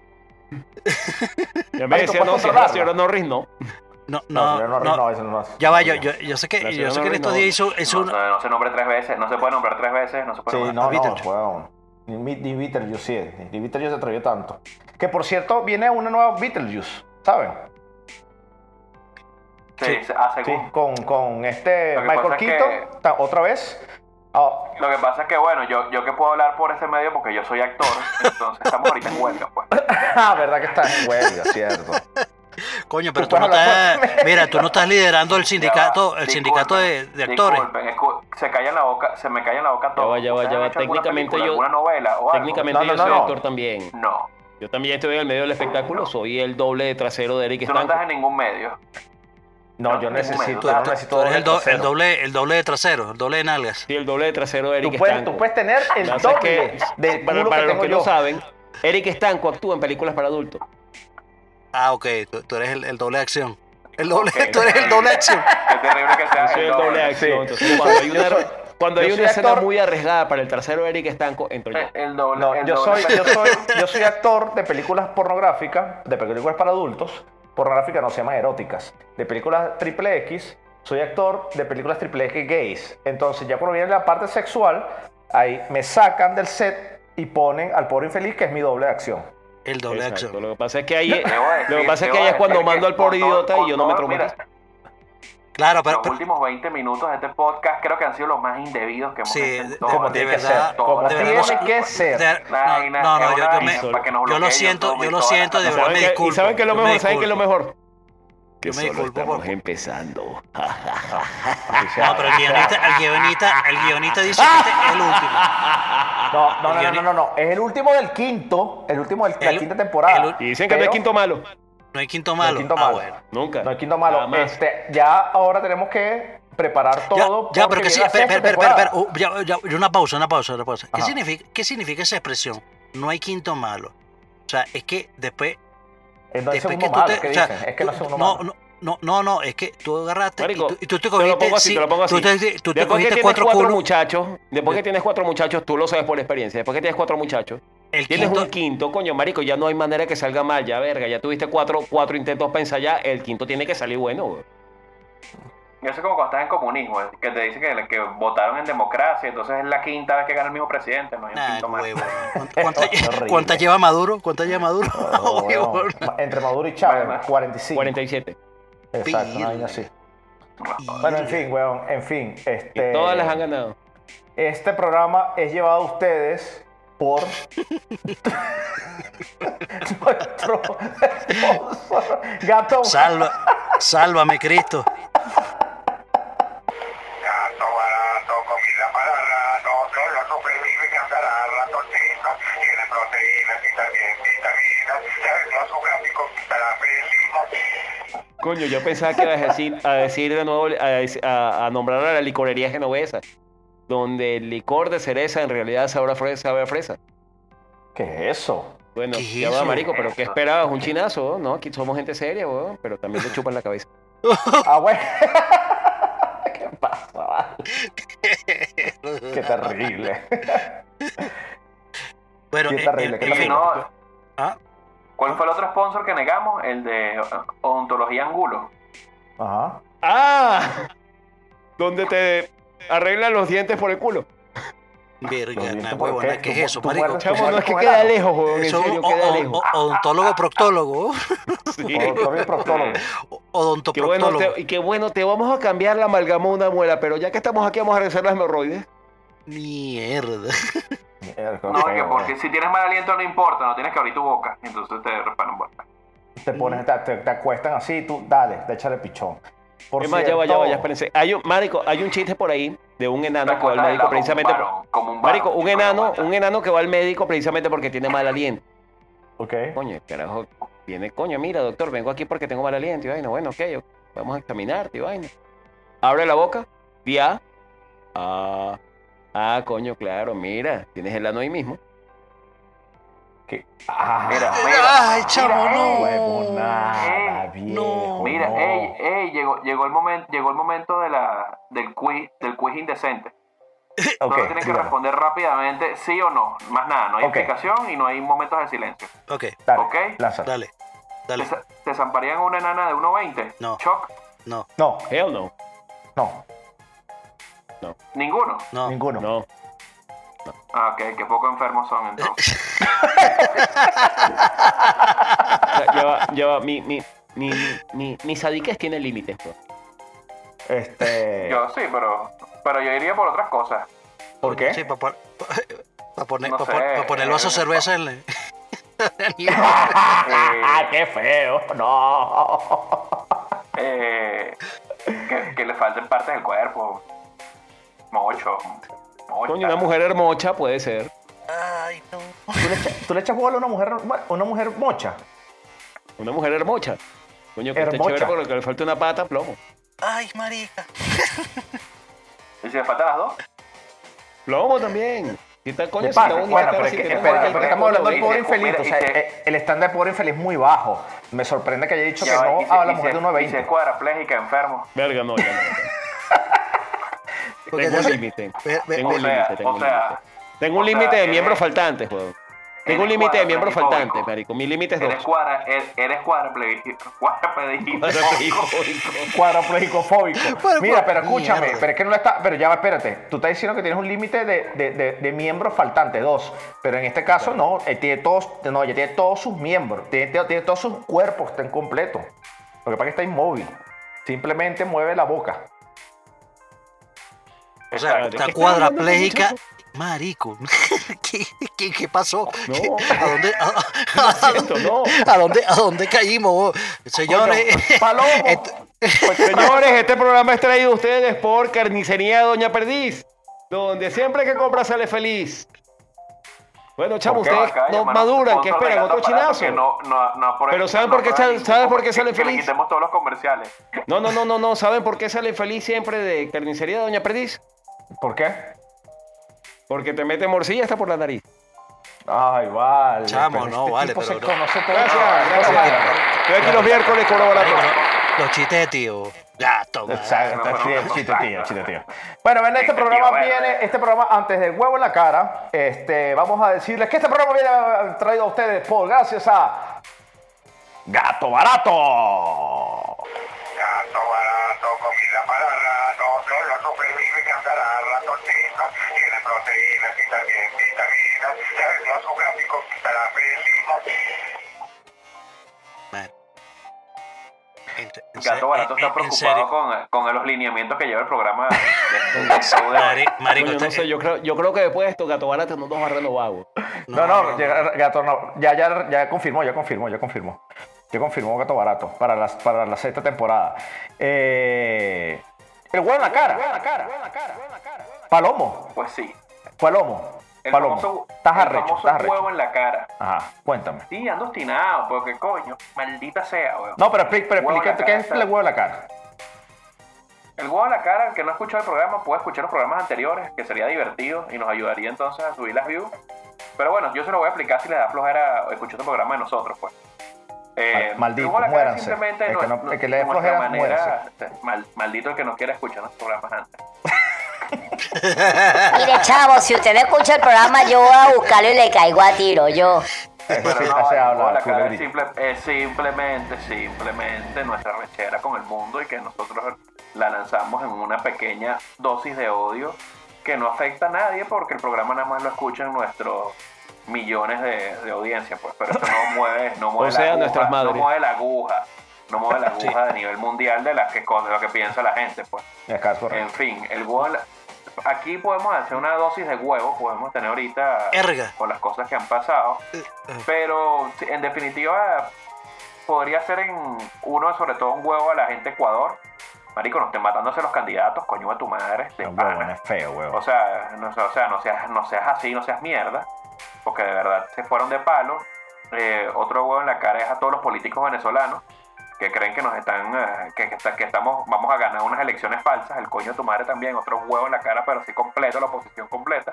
Ya me decía, no, si es la controlarla. señora Norris, no. No, No, no, no. no, eso no es. Ya va, yo, yo, yo sé que, yo sé que en estos no. días hizo, hizo No, una- no, no se nombre tres veces, no se puede nombrar tres veces, no se puede Sí, nombrar. no, no, huevón. Ni, ni Beetlejuice, sí. Ni Beetlejuice se atrevió tanto. Que por cierto, viene una nueva Beetlejuice, ¿saben? Sí, hace Sí, con, con este Michael Keaton, que- otra vez. Ah, Lo que pasa es que, bueno, yo, yo que puedo hablar por ese medio porque yo soy actor, entonces estamos ahorita en huelga, pues. Ah, verdad que está en huelga, cierto. Coño, pero Tú tú no estás, mira, tú no estás liderando el sindicato, el sindicato de, de actores. disculpen, se calla la boca, se me calla la boca todo. Ya va, ya va, ¿Ustedes ya va. Técnicamente película, yo- alguna novela o algo? Técnicamente No, no, yo soy no. actor también. No. Yo también estoy en el medio del espectáculo, soy el doble de trasero de Eric Tú no estás en ningún medio. No, yo Tú- necesito, tú- yo no Tú, necesito tú eres el, do- el doble, el doble de trasero, el doble de nalgas. Sí, el doble de trasero de Eric Tú puedes, Stanco. tú puedes tener el es doble que, de para, culo para que los que yo. no saben, Eric Stanco actúa en películas para adultos. Ah, ok, tú, tú eres el, el doble de acción. El doble, Ok. tú eres el doble de acción. Qué terrible que sea Yo soy el doble de acción. Entonces, cuando hay una, soy- cuando hay yo una escena muy arriesgada para el trasero de Eric Stanco, entro yo. El, el doble. No, el yo doble soy, yo soy, yo soy actor de películas pornográficas, de películas para adultos. Pornográficas no se llaman eróticas. De películas triple X, soy actor de películas triple X gays. Entonces, ya cuando viene la parte sexual, ahí me sacan del set y ponen al pobre infeliz, que es mi doble de acción. El doble de acción. Lo que pasa es que ahí, decir- lo que pasa es que ahí es cuando mando al pobre idiota y yo no me traumatizo. Claro, pero, Los pero- últimos 20 minutos de este podcast creo que han sido los más indebidos que hemos Sí, hecho Como de tiene que ser. Tiene que ser. no, no, no, yo, yo me, yo lo siento, yo lo siento, de verdad ¿Saben me disculpo. ¿Y saben qué es lo mejor? ¿Saben qué es lo mejor? Que Yo me solo disculpo estamos por- empezando. No, pero el guionista, el guionista, el guionista dice que este es el último. No, no, no, no, no, no, no. Es el último del quinto, el último de la El- quinta temporada. el- Y dicen que no es Pero quinto malo. No hay quinto no hay malo. quinto Ah, malo. bueno. Nunca. No hay quinto malo. Este, ya ahora tenemos que preparar Ya, todo. ya, porque pero que sí, espera, espera, espera, uh, ya, ya, una pausa, una pausa, una pausa. ¿Qué significa, ¿Qué significa esa expresión? No hay quinto malo. O sea, es que después, No después que tú malo, te, ¿qué o sea? Es que no hay segundo no, malo. No, no, no, es que tú agarraste Marico, y tú, y tú te te lo cogiste, pongo así, sí, te lo pongo tú así. te, tú te Después que cogiste tienes cuatro cuatro, muchachos, después que tienes cuatro muchachos, tú lo sabes por experiencia. Después que tienes cuatro muchachos, El tienes quinto, un quinto, coño, marico, ya no hay manera que salga mal, ya verga, ya tuviste cuatro, cuatro intentos para ensayar, el quinto tiene que salir bueno, güey. Eso es como cuando estás en comunismo, eh, que te dicen que, que votaron en democracia, entonces es la quinta vez que gana el mismo presidente, no hay un Nah, quinto más. ¿Cuánta, cuánta- lleva Maduro? ¿Cuánta lleva Maduro? Entre Maduro y Chávez, Bueno. 45. 47. Exacto, una vaina así. Bueno, en fin, weón, en fin. Y Este, todas las han ganado. Este programa es llevado a ustedes por nuestro sponsor, Gato. Salva, sálvame, Cristo. Gato barato, comida para rato, solo sobrevive cazará ratoncitos. Tiene proteínas y también vitaminas. Los gráficos para felinos. Coño, yo pensaba que ibas a decir, a decir de nuevo, a, a- a nombrar a la licorería genovesa, donde el licor de cereza en realidad sabe a fresa. Sabe a fresa. ¿Qué es eso? Bueno, ¿Qué es ya va, marico, pero ¿qué esperabas? Un chinazo, ¿no? Aquí somos gente seria, weón, pero también te chupan la cabeza. Ah, bueno. ¿Qué pasa? Qué terrible. Bueno, Qué eh, terrible, eh, qué terrible. no, Ah, ¿Cuál fue el otro sponsor que negamos? El de Odontología Angulo. Ajá. ¡Ah! Donde te arreglan los dientes por el culo. Verga, por- huevona, ¿qué? ¿qué es ¿Tú- eso, marico? Chamo, no es que queda lejos, weón, en serio, queda lejos. odontólogo, proctólogo, Sí. Proctólogo. o- Qué bueno, odontoproctólogo. y qué bueno, te vamos a cambiar la amalgama una muela, pero ya que estamos aquí vamos a regresar las hemorroides. Mierda. No, que feo, porque si tienes mal aliento no importa, no tienes que abrir tu boca. Entonces te reparan boca. Te pones, te, te- te acuestan así, tú, dale, échale pichón. Por es más, ya va, ya va, ya espérense. Hay un, marico, hay un chiste por ahí de un enano que va al médico precisamente. como un por- varón, como un Marico, un enano, un enano que va al médico precisamente porque tiene mal aliento. Ok. Coño, carajo, viene, coño, mira, doctor, vengo aquí porque tengo mal aliento y vaina. Bueno, ok, ok, vamos a examinarte y vaina. Abre la boca, di A. Ah, ah, coño, claro, mira, tienes el ano ahí mismo. ¿Qué? Ah, Mira, mira. Ay, chamo, no. huevonada, viejo, Mira, no. ey, ey, llegó, llegó el momento, llegó el momento de la, del quiz, del quiz indecente. Ok, Solo tienes que responder rápidamente sí o no. Más nada, no hay explicación y no hay momentos de silencio. Ok, Dale, ok. dale, dale. ¿Te, te zamparían una enana de 1.20? No. ¿Choc? No, No, Hell no. no, ¿Ninguno? no. ninguno. No. Ah, ok, qué poco enfermos son entonces. Ya, ya va, ya va, mi, mi, mi, mi, mi sadiques tiene límites, bro. Este. Yo sí, pero, pero yo iría por otras cosas. ¿Por qué? Sí, para poner, No pa- sé, poner el vaso de eh, cerveza en la... ¡Ah, qué feo! No. Eh, que, que le falten partes del cuerpo. Mocho. mocha. Coño, una mujer hermosa puede ser. Ay, no. ¿Tú le, echas, tú le echas bola a una mujer, una mujer mocha? Una mujer hermosa. Coño, que esté Hermocha. chévere porque le falta una pata, plomo. Ay, marica. ¿Y si le faltan las dos? Plomo también. ¿Qué tal, coño? ¿Qué si está Bueno, pero es si que, espera, y está estamos hablando del pobre y infeliz. O sea, y se- el estándar de pobre infeliz es muy bajo. Me sorprende que haya dicho que no y se- a la y mujer se- de Y se 1.20. es cuadraplégica, enfermo. Verga, no, ya no. Porque Tengo un te- límite. Tengo un límite, tengo. Tengo un límite de eres- miembros faltantes, weón. Tengo un eres límite de miembros faltantes, marico. Mi límite es Eres dos. cuadra, eres, eres fóbico. Bueno, Mira, pero escúchame, pero es que no está. Pero ya va, espérate. Tú estás diciendo que tienes un límite de, de, de- de miembros faltantes, dos. Pero en este caso no, él tiene todos, no, ella tiene todos sus miembros, tiene, tiene- tiene todos sus cuerpos, está en completo. Lo que pasa es que está inmóvil. Simplemente mueve la boca. O sea, ¿de está cuadraplégica. Marico. ¿Qué, qué, qué pasó? No. ¿A dónde, a, Lo siento, no. a dónde, a dónde caímos? Señores. Palomo. Esto- Señores, este programa es traído a ustedes por Carnicería Doña Perdiz, donde siempre que compra sale feliz. Bueno, chamo, ustedes Acá, no maduran, ¿qué sponsor de esperan? ¿Otro chinazo? que No, no, no Pero ¿saben no por qué sal- ¿saben por qué que- sale que le feliz? quitemos todos los comerciales. No, no, no, no, no. ¿Saben por qué sale feliz siempre de Carnicería Doña Perdiz? ¿Por qué? Porque te mete morcilla hasta por la nariz. Ay, vale. Chamo, pero no, este vale, tipo pero se no. conoce todo. Gracias, gracias. Estoy aquí los miércoles con barato. Los chistes tío. Gato. man. Exacto, No, no, chiste, no, chiste, no, tío, chiste, tío. Bueno, ven, este programa tío, bueno. viene, este programa, antes del huevo en la cara, este, vamos a decirles que este programa viene traído a ustedes por, gracias a Gato Barato. Gato barato, comida para rato, solo cada ratoncito. Tiene proteínas y también vitaminas. Ya su gráfico estará feliz. En- en Gato Barato en- está en preocupado con, con los lineamientos que lleva el programa de, de Marico, no usted- sé, yo creo, yo creo que después de esto, Gato Barato no nos va a renovar. No, no, ya- Gato no, ya, ya, ya confirmó, ya confirmó, ya confirmó. Ya confirmó Gato Barato para, las, para la sexta temporada. Eh, el huevo en la cara. Palomo. Pues sí. Palomo. El Palomo. famoso, Estás el arrecho, famoso estás huevo en la cara. Ajá, cuéntame. Sí, ando obstinado, porque coño, maldita sea, weón. No, pero pero explícate qué es el huevo en la cara. El huevo en la cara, el que no ha escuchado el programa, puede escuchar los programas anteriores, que sería divertido y nos ayudaría entonces a subir las views. Pero bueno, yo se lo voy a explicar si les da flojera escuchar el programa de nosotros, pues. Mal- el malditos, huevo en la cara muéranse. simplemente El que no- no- el que le dé flojera, manera- mal- maldito el que no quiera escuchar los programas antes. Mire, chavo, si usted no escucha el programa, yo voy a buscarlo y le caigo a tiro, yo. Pero Sí, no, así el habla, huevo en la Julio cara es, Brito. simple- es simplemente, simplemente nuestra rechera con el mundo y que nosotros la lanzamos en una pequeña dosis de odio que no afecta a nadie porque el programa nada más lo escuchan nuestros millones de, de audiencia, pues, pero esto no mueve, no mueve O sea, la aguja, nuestras no madres. mueve la aguja, no mueve la aguja de nivel mundial de, las que, de lo que piensa la gente, pues. Es En fin, el la- aquí podemos hacer una dosis de huevo, podemos tener ahorita Erga. por las cosas que han pasado. Pero sí, en definitiva, podría ser en uno, sobre todo un huevo a la gente de Ecuador. Marico, no estén matándose los candidatos, coño a tu madre. De No, huevón, es feo, huevón. O sea, no, o sea no, seas, no seas así, no seas mierda. Porque de verdad se fueron de palo. Eh, otro huevo en la cara es a todos los políticos venezolanos que creen que nos están, eh, que, que está- que estamos, vamos a ganar unas elecciones falsas. El coño de tu madre también, otro huevo en la cara, pero sí completo, la oposición completa.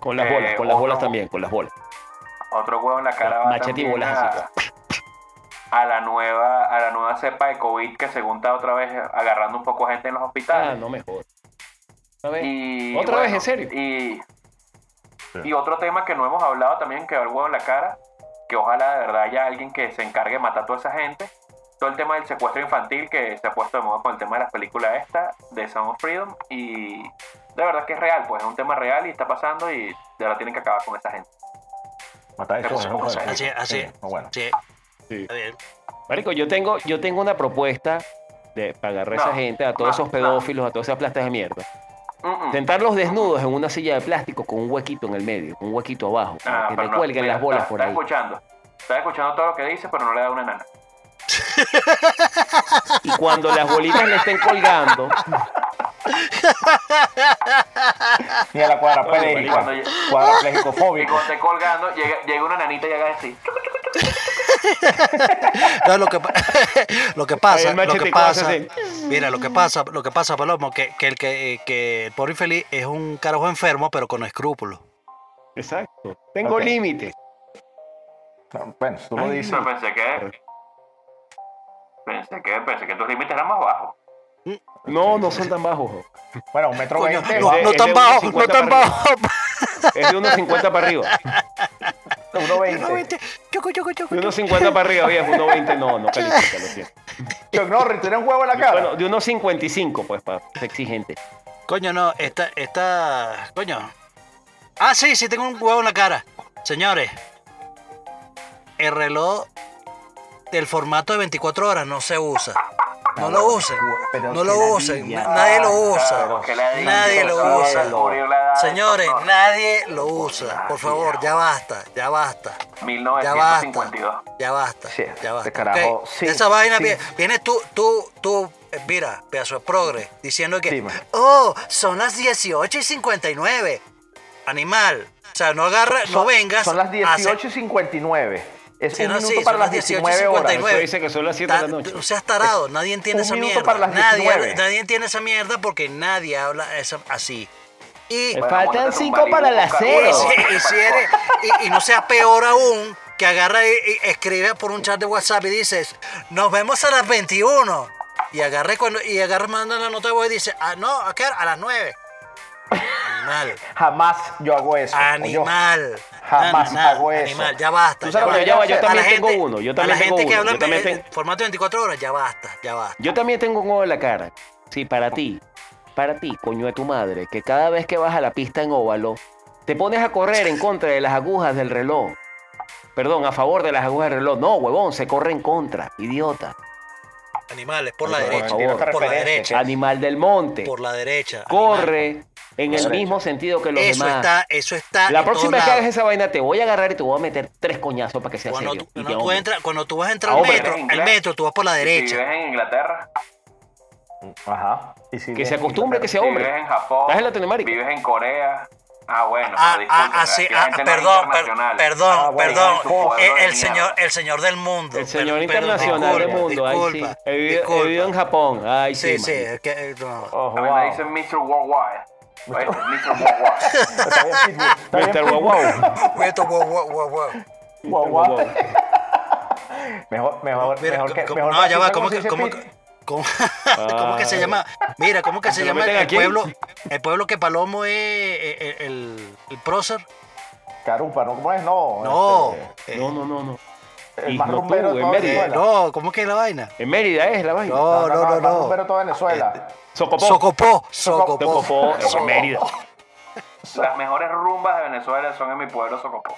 Con las Eh, bolas, con las bolas también, con las bolas. Otro huevo en la cara va Machete y bolas a, así. a la nueva a la nueva cepa de COVID que según está otra vez agarrando un poco gente en los Ah, hospitales. no me jodas. A ver, Y ¿Otra vez, en serio? Y, y otro tema que no hemos hablado también, que va el huevo en la cara, que ojalá de verdad haya alguien que se encargue de matar a toda esa gente. Todo el tema del secuestro infantil que se ha puesto de moda con el tema de las películas esta, de Sound of Freedom, y de verdad que es real, pues es un tema real y está pasando y de verdad tienen que acabar con esa gente. Mata eso, Así, no, bueno. Así, así. Sí, no, bueno. Sí, Sí. Marico, yo tengo, yo tengo una propuesta de para agarrar a esa No, gente, a todos no, esos no. pedófilos, a todas esas plastas de mierda. Sentarlos desnudos en una silla de plástico con un huequito en el medio, con un huequito abajo, para Ah, que no, cuelguen mira, las bolas está- por está ahí. escuchando. Está escuchando todo lo que dice, pero no le da una nana. Y cuando las bolitas le estén colgando, Ni a la cuadraplégica. cuando, y cuando esté colgando, llega, llega una nanita y haga así. No, lo que, lo que pasa, lo que pasa, mira, lo que pasa, lo que pasa, Palomo, que, que el que, que el pobre infeliz es un carajo enfermo, pero con escrúpulos. Exacto. Tengo Ok. límites. No, Bueno, tú lo dices. Pero pensé que. Pensé que, pensé que tus límites eran más bajos. No, no son tan bajos. jo. Bueno, un metro Coño, veinte. no, de- no es tan de bajo, 1.50 no tan para bajo. Es de unos 50 para arriba. Uno veinte. Choco, choco, choco, De unos 50 para arriba, viejo. 1.20 no, no califica, lo siento. Chuck Norris, ¿tiene un huevo en la cara? Bueno, de unos 55, pues, para ser exigente. Coño, no, esta, esta, coño. Ah, sí, sí, tengo un huevo en la cara. Señores, el reloj del formato de 24 horas no se usa. No lo usen, no lo usen, nadie lo usa. Nadie lo usa. Señores, nadie lo usa. Por favor, ya basta, ya basta. Ya 1952. basta, ya basta, ya basta. carajo, Esa vaina viene, tú, tú, tú, eh, mira, pedazo de progre, diciendo que, oh, son las 18 y 59. Animal, o sea, no agarra, no vengas. Son las a hacer- 18 y 59. Es Sí, un no, minuto sí, para las las 18 y 19 horas. 59. Eso dice que son las 7 de la Ta- noche. No seas tarado, nadie entiende un esa mierda. para las nadie, 19. nadie entiende esa mierda porque nadie habla esa- así. Y, Me faltan móntate un 5 Malibu para las con y 0. carbón. si, y si eres- y- y no sea peor aún que agarra y, y escribe por un chat de WhatsApp y dices, nos vemos a las 21. Y agarre cuando, y agarra manda la nota de voz y dice, ah, no, ¿a qué? A las 9. Animal. Jamás yo hago eso. Animal. Jamás hago eso. Animal, ya basta. Tú Ya sabes que ya va, yo también tengo gente, uno. Yo a la también tengo gente que uno. habla Yo en ten- formato de 24 horas, ya basta, ya basta. yo también tengo un huevo en la cara. Sí, para ti. Para ti, coño de tu madre, que cada vez que vas a la pista en óvalo, te pones a correr en contra de las agujas del reloj. Perdón, a favor de las agujas del reloj. No, huevón, se corre en contra, idiota. Animales, por la Por derecha. favor. Por la derecha. Animal del monte. Por la derecha. animal. En el mismo sentido que los Eso demás. está, eso está. La en próxima vez que hagas esa vaina te voy a agarrar y te voy a meter tres coñazos para que sea Cuando, serio. tú, Y cuando tú entras- cuando tú vas a entrar Ah, al metro, ¿eres al metro, tú vas por la Si derecha. vives en Inglaterra, Ajá. Y si Que se acostumbre, que sea si hombre. vives en Japón, Estás en Latinoamérica. vives en Corea. Ah, bueno, Ah, ah, ah, sí, ah, perdón, per- perdón, Ah, bueno, perdón. Eh, de el señor, el señor del mundo. El señor Per- perdón, internacional del disculpa, mundo. Ay, sí. He vivido, he disculpa. vivido en Japón. Ay, sí. Sí, sí, que, eh, no. Oh, A mí wow. me dicen Mr. Worldwide. Oye, Mr. Está bien, Mr. Wow Wow. Mejor, mejor, Mira, mejor que. ¿cómo- Mejor no, ya va, ¿cómo se que, cómo, cómo- cómo que se llama? Mira, ¿cómo que se ¿Se llama el, el aquí? pueblo? El pueblo que Palomo es eh, eh, el, el prócer. Carupa, ¿no? ¿Cómo es? No. No, este, eh, No, no, no, no. El y más no rumbero tú, de en Mérida. Venezuela. no, ¿cómo que es la vaina? En Mérida es la vaina. No, no, no, más no. rumbero de toda Venezuela. Socopó. Socopó, Socopó. Socopó, en Mérida. Las mejores rumbas de Venezuela son en mi pueblo Socopó.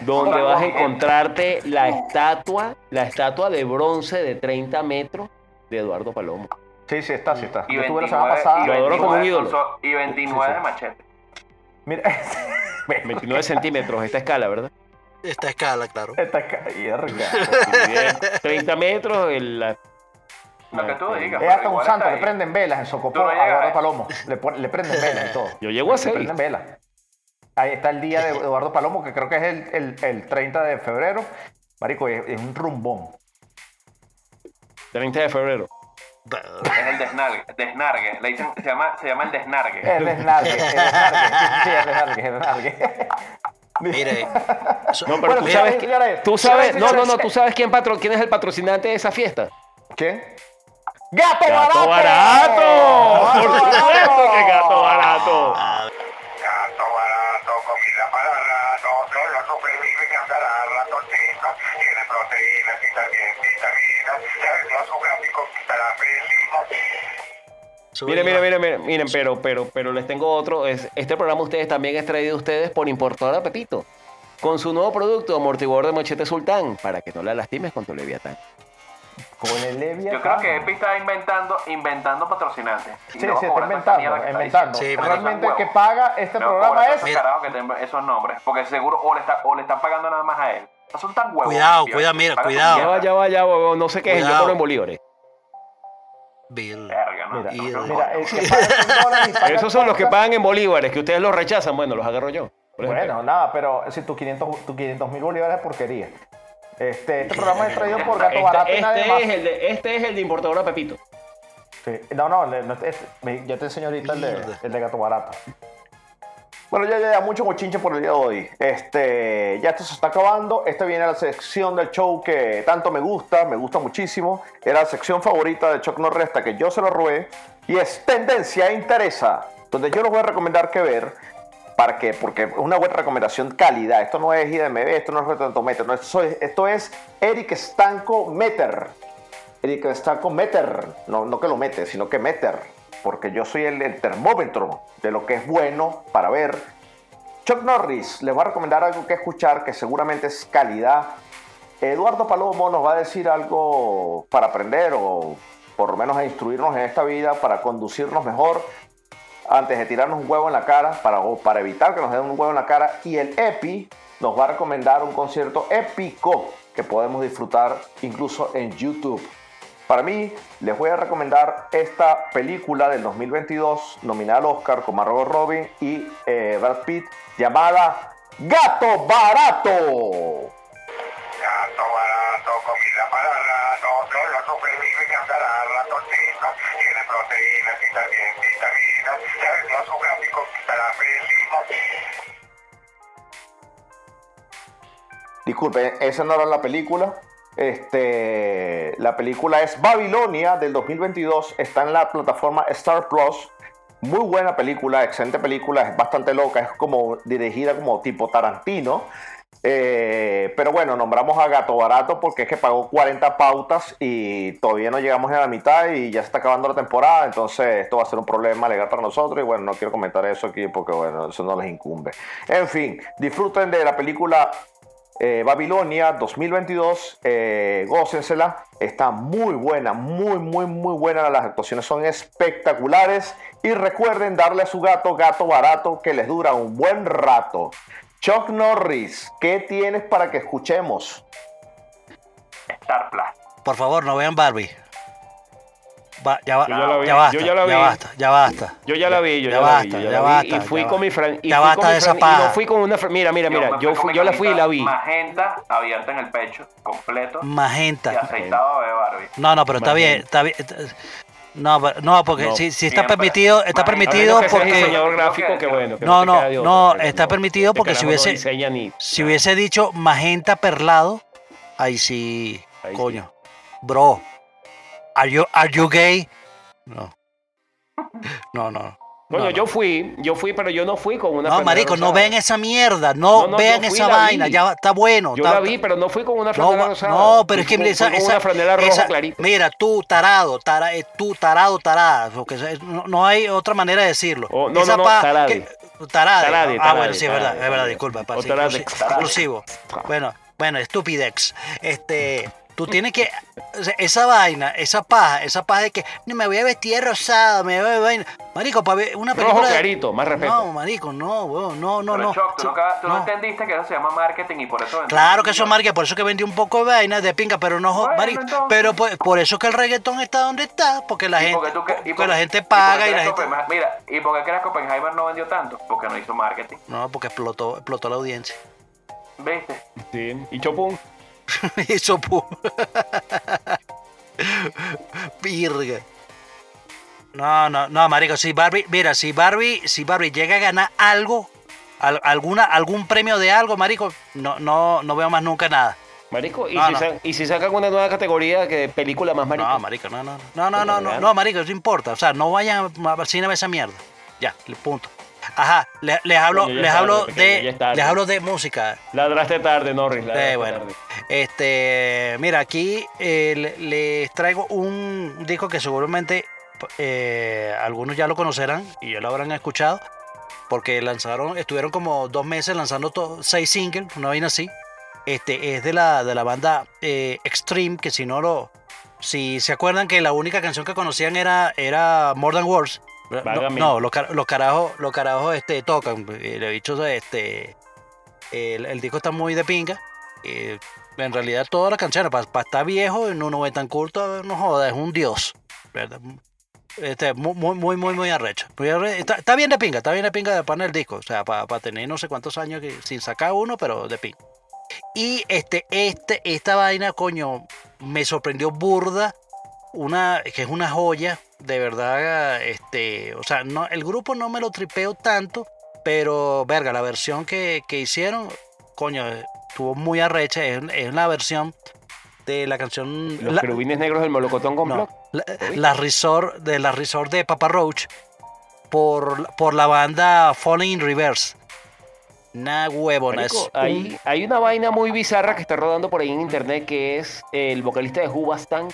Donde vas a encontrarte la estatua, la estatua de bronce de 30 metros de Eduardo Palomo. Sí, sí está, sí está. Y Yo estuve la semana 29, pasada. y Lo adoro como un 29 ídolo. y 29 Sí, sí. de machete. Mira. 29 centímetros, esta escala, ¿verdad? Esta escala, claro. Esta. Y mide 30 metros, el, la- Lo que tú digas. Es hasta un santo, le prenden velas en Socopó no a a- Palomo. Le, le prenden velas y todo. Yo llego a Le 6. prenden velas. Ahí está el día de Eduardo Palomo, que creo que es el, el, el 30 de febrero. Marico, es, es un rumbón. 30 de febrero. Es el desnargue. desnargue. Le dicen, se, llama, se llama el desnargue. Es desnargue, es desnargue. Sí, es desnargue, es desnargue. Mire, No, pero Bueno, tú mira, sabes, tú sabes, no, no, no, tú sabes quién, patro, quién es el patrocinante de esa fiesta. ¿Quién? ¡Gato, ¡Gato barato! barato! ¡Por supuesto que gato barato! Gato barato, comida para rato, solo supervive y andará ratotito. Tiene proteínas y también vitaminas. Sabe los gráficos para feliz. Miren, miren, miren, miren, miren, pero, pero, pero les tengo otro. Es, este programa ustedes también es traído a ustedes por Importadora Pepito. Con su nuevo producto, amortiguador de mochete sultán, para que no la lastimes con tu leviatán. Con el Leviathan. Yo creo que Epi está inventando, inventando patrocinantes. Y Sí, sí, está cobrar inventando, mierda que está inventando. Sí, diciendo. Realmente el que paga este programa cobrar es... esos carajos que tienen esos nombres. Porque seguro o le, está, o le están pagando nada más a él. Son tan huevos. Cuidado, tío, cuidado, mira, su cuidado. Ya va, ya va, ya va, no sé qué es, yo Cuidado. cobro en bolívares. Bill. Verga, ¿no? Mira, Y- mira, el que paga 100 dólares y paga Esos son los que pagan en bolívares, que ustedes los rechazan. Bueno, los agarro yo. Bueno, nada, pero si tus 500 tu 500 mil bolívares es porquería. Este, este programa es traído por Gato Barato y este, nadie este más. es el de, este es el de importadora Pepito. Sí. No, no, le- no, es- me- yo te enseño ahorita el de, el de Gato Barato. Bueno, ya, ya, mucho cochinche por el día de hoy. Este, ya esto se está acabando. Esta viene la sección del show que tanto me gusta, me gusta muchísimo. Era la sección favorita de Chuck Norris hasta que yo se lo robé. Y es Tendencia e Interesa, donde yo les voy a recomendar que ver. ¿Para qué? Porque es una buena recomendación calidad. Esto no es IDMB, esto no es Retantometer. No, esto, es, esto es Eric Stanco Meter. Eric Stanco Meter. No, no que lo mete, sino que meter. Porque yo soy el, el termómetro de lo que es bueno para ver. Chuck Norris, les voy a recomendar algo que escuchar que seguramente es calidad. Eduardo Palomo nos va a decir algo para aprender o por lo menos a instruirnos en esta vida para conducirnos mejor antes de tirarnos un huevo en la cara para, o para evitar que nos den un huevo en la cara. Y el EPI nos va a recomendar un concierto épico que podemos disfrutar incluso en YouTube. Para mí, les voy a recomendar esta película del 2022, nominada al Oscar con Margot Robin y eh, Brad Pitt, llamada Gato Barato. Gato barato, comida para rato, solo supervive que andará ratoncito. Tiene proteínas y también vitaminas. Ya vendió su gráfico estará feliz. Disculpe, esa no era la película. Este, la película es Babilonia del 2022. Está en la plataforma Star Plus. Muy buena película, excelente película. Es bastante loca. Es como dirigida como tipo Tarantino. Eh, pero bueno, nombramos a Gato Barato porque es que pagó 40 pautas y todavía no llegamos a la mitad y ya se está acabando la temporada. Entonces, esto va a ser un problema legal para nosotros. Y bueno, no quiero comentar eso aquí porque, bueno, eso no les incumbe. En fin, disfruten de la película eh, Babilonia 2022, eh, gócensela, está muy buena, muy, muy, muy buena, las actuaciones son espectaculares y recuerden darle a su gato gato barato que les dura un buen rato. Chuck Norris, ¿qué tienes para que escuchemos? Star Plus. Por favor, no vean Barbie. Va- ya, va- Yo ya la vi, ya basta, yo ya la vi. basta, ya basta. Yo ya la vi, yo Ya ya, basta, la vi, yo ya vi. basta, y fui ya con mi basta. fran, y Ya fui basta con de mi esa y paja. no fui con una mira, mira, mira, me yo fui yo la fui y la vi. Magenta abierta en el pecho, completo. Y Magenta. aceitado de Barbie. No, no, pero está bien, está bien. No, pero- no, porque No. si, si está Siempre. permitido, está permitido porque diseñador gráfico, que bueno. que No, no, no, está permitido este porque si no hubiese- ni- si hubiese dicho magenta perlado, ahí sí, Ahí sí. coño. Bro, are you, are you gay? No. No, no. Coño, no, yo fui, yo fui, pero yo no fui con una No, marico, no rosada. vean esa mierda, no, No, no, vean esa vaina, vi. ya está bueno. Yo está- la vi, pero no fui con una No, franela rosada. no, pero es que esa, fui con esa- una franela roja esa- clarita. mira, tú tarado, tara, eh, tú tarado, tarada, porque no, no hay otra manera de decirlo. Oh, no, Esa no, no, pa- tarade. que- tarade. Tarade, ah, bueno, sí, es verdad, es verdad, disculpa, tarade. inclusi- inclusivo. Bueno, bueno, estupidex. Este, tú tienes que o sea, esa vaina, esa paja, esa paja de que me voy a vestir de rosado, me voy a vaina. Marico, para ver una película Rojo de- clarito, más respeto. No, marico, no, weón, no, no, Pero no. Choc, tú, no, acabas- tú no no. entendiste que eso se llama marketing y por eso... Claro que eso es marca, por eso que vendí un poco de vaina de pinga, pero no, Bueno, marico, entonces. pero por, por eso que el reggaetón está donde está, porque la ¿Y gente, porque tú que- y porque por- la gente paga y la gente, Mira, ¿y por qué crees que Oppenheimer no vendió tanto? Porque no hizo marketing. no, porque explotó, explotó la audiencia. ¿Viste? Sí. Y Chopun. Hizo pu. Virga. No, no, no, marico, si Barbie, mira, si Barbie, si Barbie llega a ganar algo, al- alguna, algún premio de algo, marico, no, no, no veo más nunca nada. Marico, y, No, si no. sa- y si sacan una nueva categoría que película más marico. No, marico, no, no, no, no, no, no, no, marico, eso importa. O sea, no vayan al cine a ver esa mierda. Ya, punto. Ajá, le- les hablo, les es hablo tarde, de, les hablo de música. Ladraste tarde, Norris. ladraste Eh, bueno, tarde. este, mira, aquí eh, le- les traigo un disco que seguramente eh, algunos ya lo conocerán y ya lo habrán escuchado, porque lanzaron, estuvieron como dos meses lanzando to- seis singles, una vaina así. Este es de la, de la banda eh, Extreme, que si no lo, si se acuerdan que la única canción que conocían era, era More Than Words. No, no, los, car- los carajos, los carajos este, tocan. eh, Le dicho, este, el, el disco está muy de pinga. eh, en realidad todas las canciones, para estar viejo, en uno es tan corto, no joda, es un dios. ¿verdad? Este, muy, muy, muy, muy, arrecho. Muy Está, está bien de pinga, está bien de pinga de pana el disco. O sea, para tener no sé cuántos años que- sin sacar uno, pero de pinga. Y este, este, esta vaina, coño, me sorprendió burda. Una, que es una joya, de verdad. Este, o sea, no, el grupo no me lo tripeo tanto, pero verga, la versión que, que hicieron, coño, estuvo muy arrecha. Es, es la versión de la canción. Los la- querubines negros del molocotón con no, la, la resort de la resort de Papa Roach por, por la banda Falling in Reverse. Una huevona. Marico, hay, hay una vaina muy bizarra que está rodando por ahí en internet que es el vocalista de Hubastank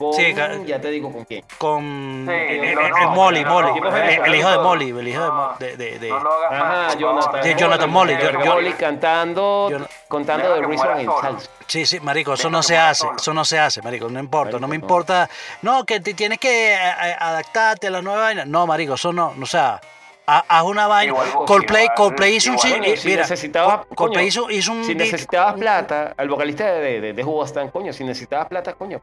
con, Sí, ya te digo con quién. con Sí, el, el- no, el no, Molly, no, Molly, no, el, hijo de Molly, el hijo de, de, de- Ajá, Jonathan. De Jonathan Molly, Molly cantando, yo contando de Reason solo. Salsa. Sí, sí, marico, eso no se hace, eso no se hace, marico, no importa, no me Marico, no. importa, no, que te tienes que a- a- adaptarte a la nueva vaina, no, marico, eso no, o sea, haz una vaina, Coldplay, Coldplay hizo un, igual. sí, Coño, si mira, necesitabas, Col- Coldplay coño, hizo, hizo un Si beat- necesitabas un- plata, al vocalista de, de, de coño, si necesitabas plata, coño,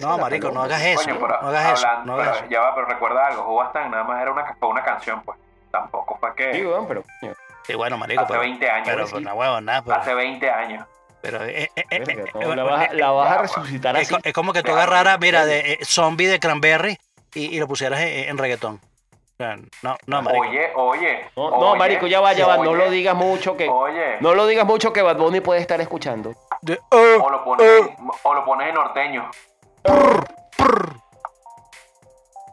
No, marico, no hagas eso, Coño, no hagas eso, hablando- no hagas pero eso. ya va, pero recuerda algo, Hubastan nada más era una, fue una canción, pues. Tampoco fue que Sí, weón, pero coño, Sí, bueno, marico, hace pero, 20 años. pero, sí. no huevo, nada, pero, hace 20 años. pero, eh, eh, eh, la vas, a- la vas a ya, resucitar es, así. es como que tú agarraras, mira, de zombie de Cranberry y, y lo pusieras en, en reggaetón. No, no, marico. Oye, oye. No, no, oye, marico, ya va, ya va, no lo digas mucho que... Oye, No lo digas mucho que Bad Bunny puede estar escuchando. De- eh, o, lo pones, o lo pones en norteño.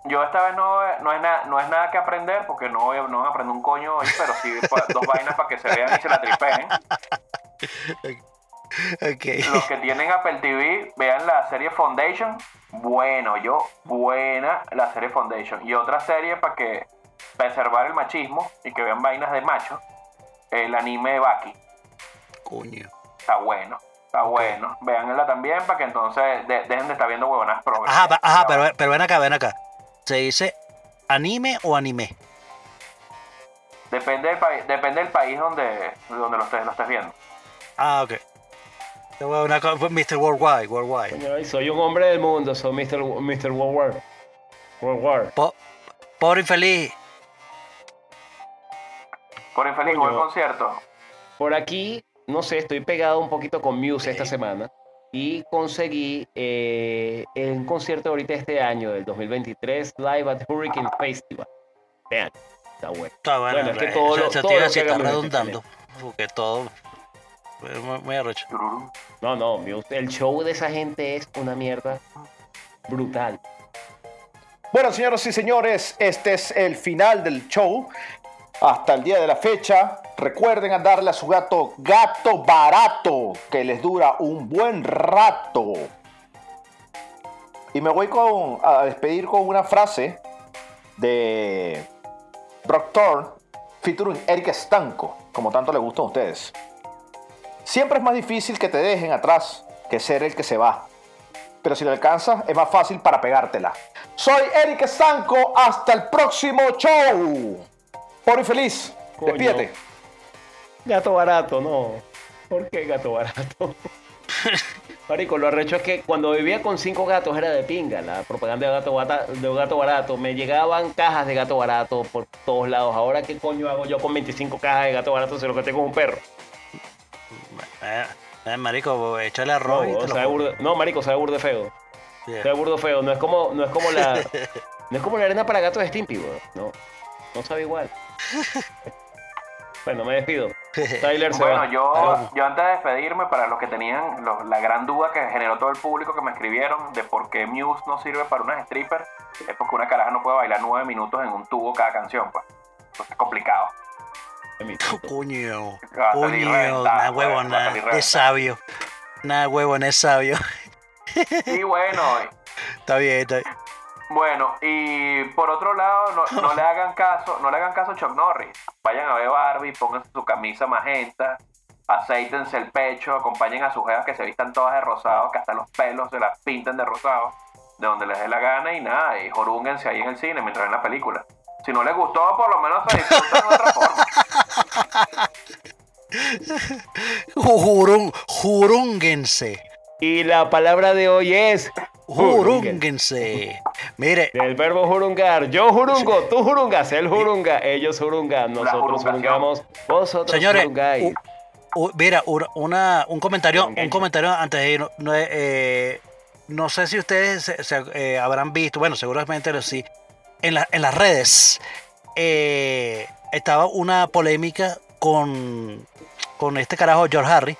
Yo esta vez no, no, es nada, no es nada que aprender, porque no, voy a- no van a aprender un coño hoy, pero sí dos vainas para que se vean y se la tripeen. Los que tienen Apple TV, vean la serie Foundation. Bueno, yo, buena la serie Foundation. Y otra serie para que preservar el machismo y que vean vainas de macho. El anime de Baki. Coño. Está bueno, está bueno. Veanla también para que entonces de- dejen de estar viendo huevonas progres. Ajá, ajá, pero, pero ven acá, ven acá. ¿Se dice anime o anime? Depende del país, depende del país donde, donde lo estés, lo estés viendo. Ah, ok. Una Mr. Worldwide, Worldwide. Soy un hombre del mundo, soy Mr. Mr. World War. World War. Po- pobre infeliz. Por infeliz, buen concierto. Por aquí, no sé, estoy pegado un poquito con Muse esta semana y conseguí eh, un concierto ahorita este año, del 2023, Live at Hurricane Festival. Vean, está bueno. Está bueno. Bueno, es que eh, todo lo- se todo lo que está redundando. Porque todo. Es Muy, muy. Tururú. No, no, el show de esa gente es una mierda brutal. Bueno, señoras y señores, este es el final del show. Hasta el día de la fecha, recuerden darle a su gato gato barato, que les dura un buen rato. Y me voy con, a despedir con una frase de Brock Thorne, featuring Eric Stanco, como tanto le gustan a ustedes. Siempre es más difícil que te dejen atrás que ser el que se va pero si lo alcanzas es más fácil para pegártela. Soy Eric Estanco, hasta el próximo show. Por y feliz, Coño. despídete. Gato barato, no. ¿Por qué gato barato? Marico, lo arrecho es que cuando vivía con cinco gatos era de pinga. La propaganda de gato, bata- de gato barato. Me llegaban cajas de gato barato por todos lados. Ahora, ¿qué coño hago yo con 25 cajas de gato barato si lo que tengo es un perro? Eh, eh, marico, échale No, arroz sabe no, marico, sabe burde feo. Yeah. Sabe burdo feo. No es como, no es como la. no es como la arena para gatos de Stimpy, weón. No. No sabe igual. bueno, me despido. Tyler se Bueno, va. yo, yo antes de despedirme, para los que tenían los- la gran duda que generó todo el público que me escribieron de por qué Muse no sirve para unas strippers, es porque una caraja no puede bailar nueve minutos en un tubo cada canción, pues. Entonces es complicado. Coño, coño, nada huevo, nada. Es sabio. Nada huevo, no es sabio. Y bueno, Está bien, está bien. Bueno, y por otro lado, no, no le hagan caso, no le hagan caso a Chuck Norris. Vayan a ver Barbie, pónganse su camisa magenta, aceítense el pecho, acompañen a sus jevas que se vistan todas de rosado, que hasta los pelos se las pinten de rosado, de donde les dé la gana y nada, y jorúnguense ahí en el cine mientras ven la película. Si no les gustó, por lo menos se disfrutan de otra forma. Jurún, jurúnguense. Y la palabra de hoy es. Jurúnguense. Mire, Del verbo jurungar. Yo jurungo, tú jurungas, él jurunga, ellos jurungan, nosotros jurungamos, vosotros Señores, jurungáis. u- u- mira, una- una, un comentario, un comentario antes de ir. No, eh, no sé si ustedes se, se, eh, habrán visto, bueno, seguramente lo sí, en, la- en las redes eh, estaba una polémica con, con este carajo George Harry,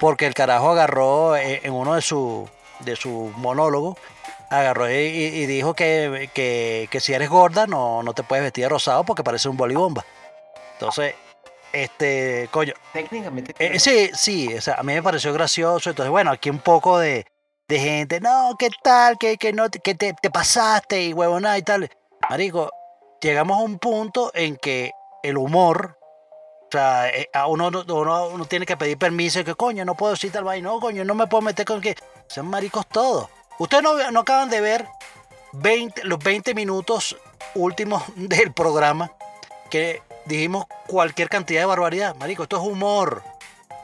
porque el carajo agarró eh, en uno de sus de su monólogos, agarró y, dijo que, que- que si eres gorda no, no te puedes vestir de rosado porque parece un bolibomba. Entonces, este, coño, Técnicamente. eh, sí, sí, o sea, a mí me pareció gracioso. Entonces, bueno, aquí un poco de, de gente, no, ¿qué tal? Que, no, te- que te, te pasaste y huevona y tal. Marico, llegamos a un punto en que el humor, o sea, eh, uno, no- uno, uno tiene que pedir permiso y que, coño, no puedo decir tal vaina, no, coño, no me puedo meter con que sean maricos todos. Ustedes no, no acaban de ver 20, los 20 minutos últimos del programa que dijimos cualquier cantidad de barbaridad. Marico, esto es humor.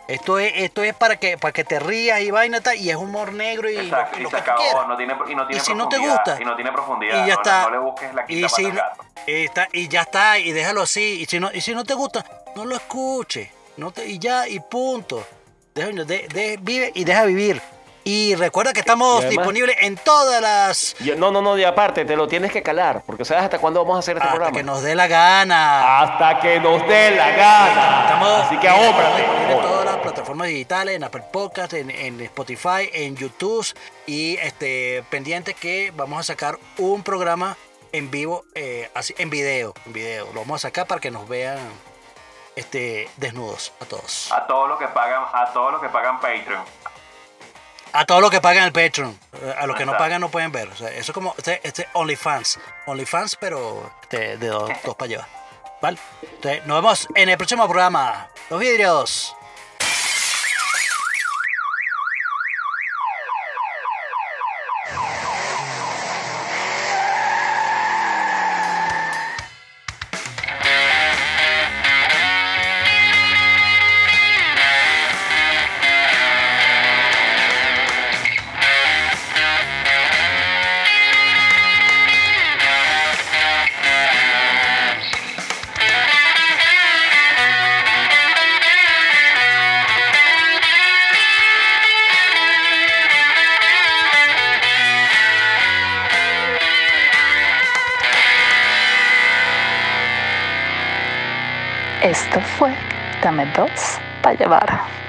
Esto es, esto es para que, para que te rías y vaina tal, y es humor negro y Exacto, lo, y lo se que tú acabó, quieras. no tiene, y no tiene si no te gusta, y no tiene profundidad, y ya no, está. no le busques la Y quinta si pata al no- gato. y, está- y ya está, y déjalo así. Y si no, y si no te gusta, no lo escuches. No te, y ya, y punto. Deja- de- de- vive y deja vivir. Y recuerda que estamos Y además- disponibles en todas las. Yo- no, no, no, y aparte, te lo tienes que calar, porque sabes hasta cuándo vamos a hacer este Hasta programa. que nos dé la gana. Hasta que nos dé la gana. Estamos Así que estamos en plataformas digitales, en Apple Podcast, en, en Spotify, en YouTube y este pendiente que vamos a sacar un programa en vivo, eh, así, en video, en video. Lo vamos a sacar para que nos vean este desnudos a todos. A todos los que pagan, a todos los que pagan Patreon. A todos los que pagan el Patreon. eh, A los que no pagan no pueden ver. O sea, eso es como este, este OnlyFans. OnlyFans, pero este, de dos, dos para llevar. ¿Vale? Entonces, nos vemos en el próximo programa. Los vidrios. Dame dos para llevar.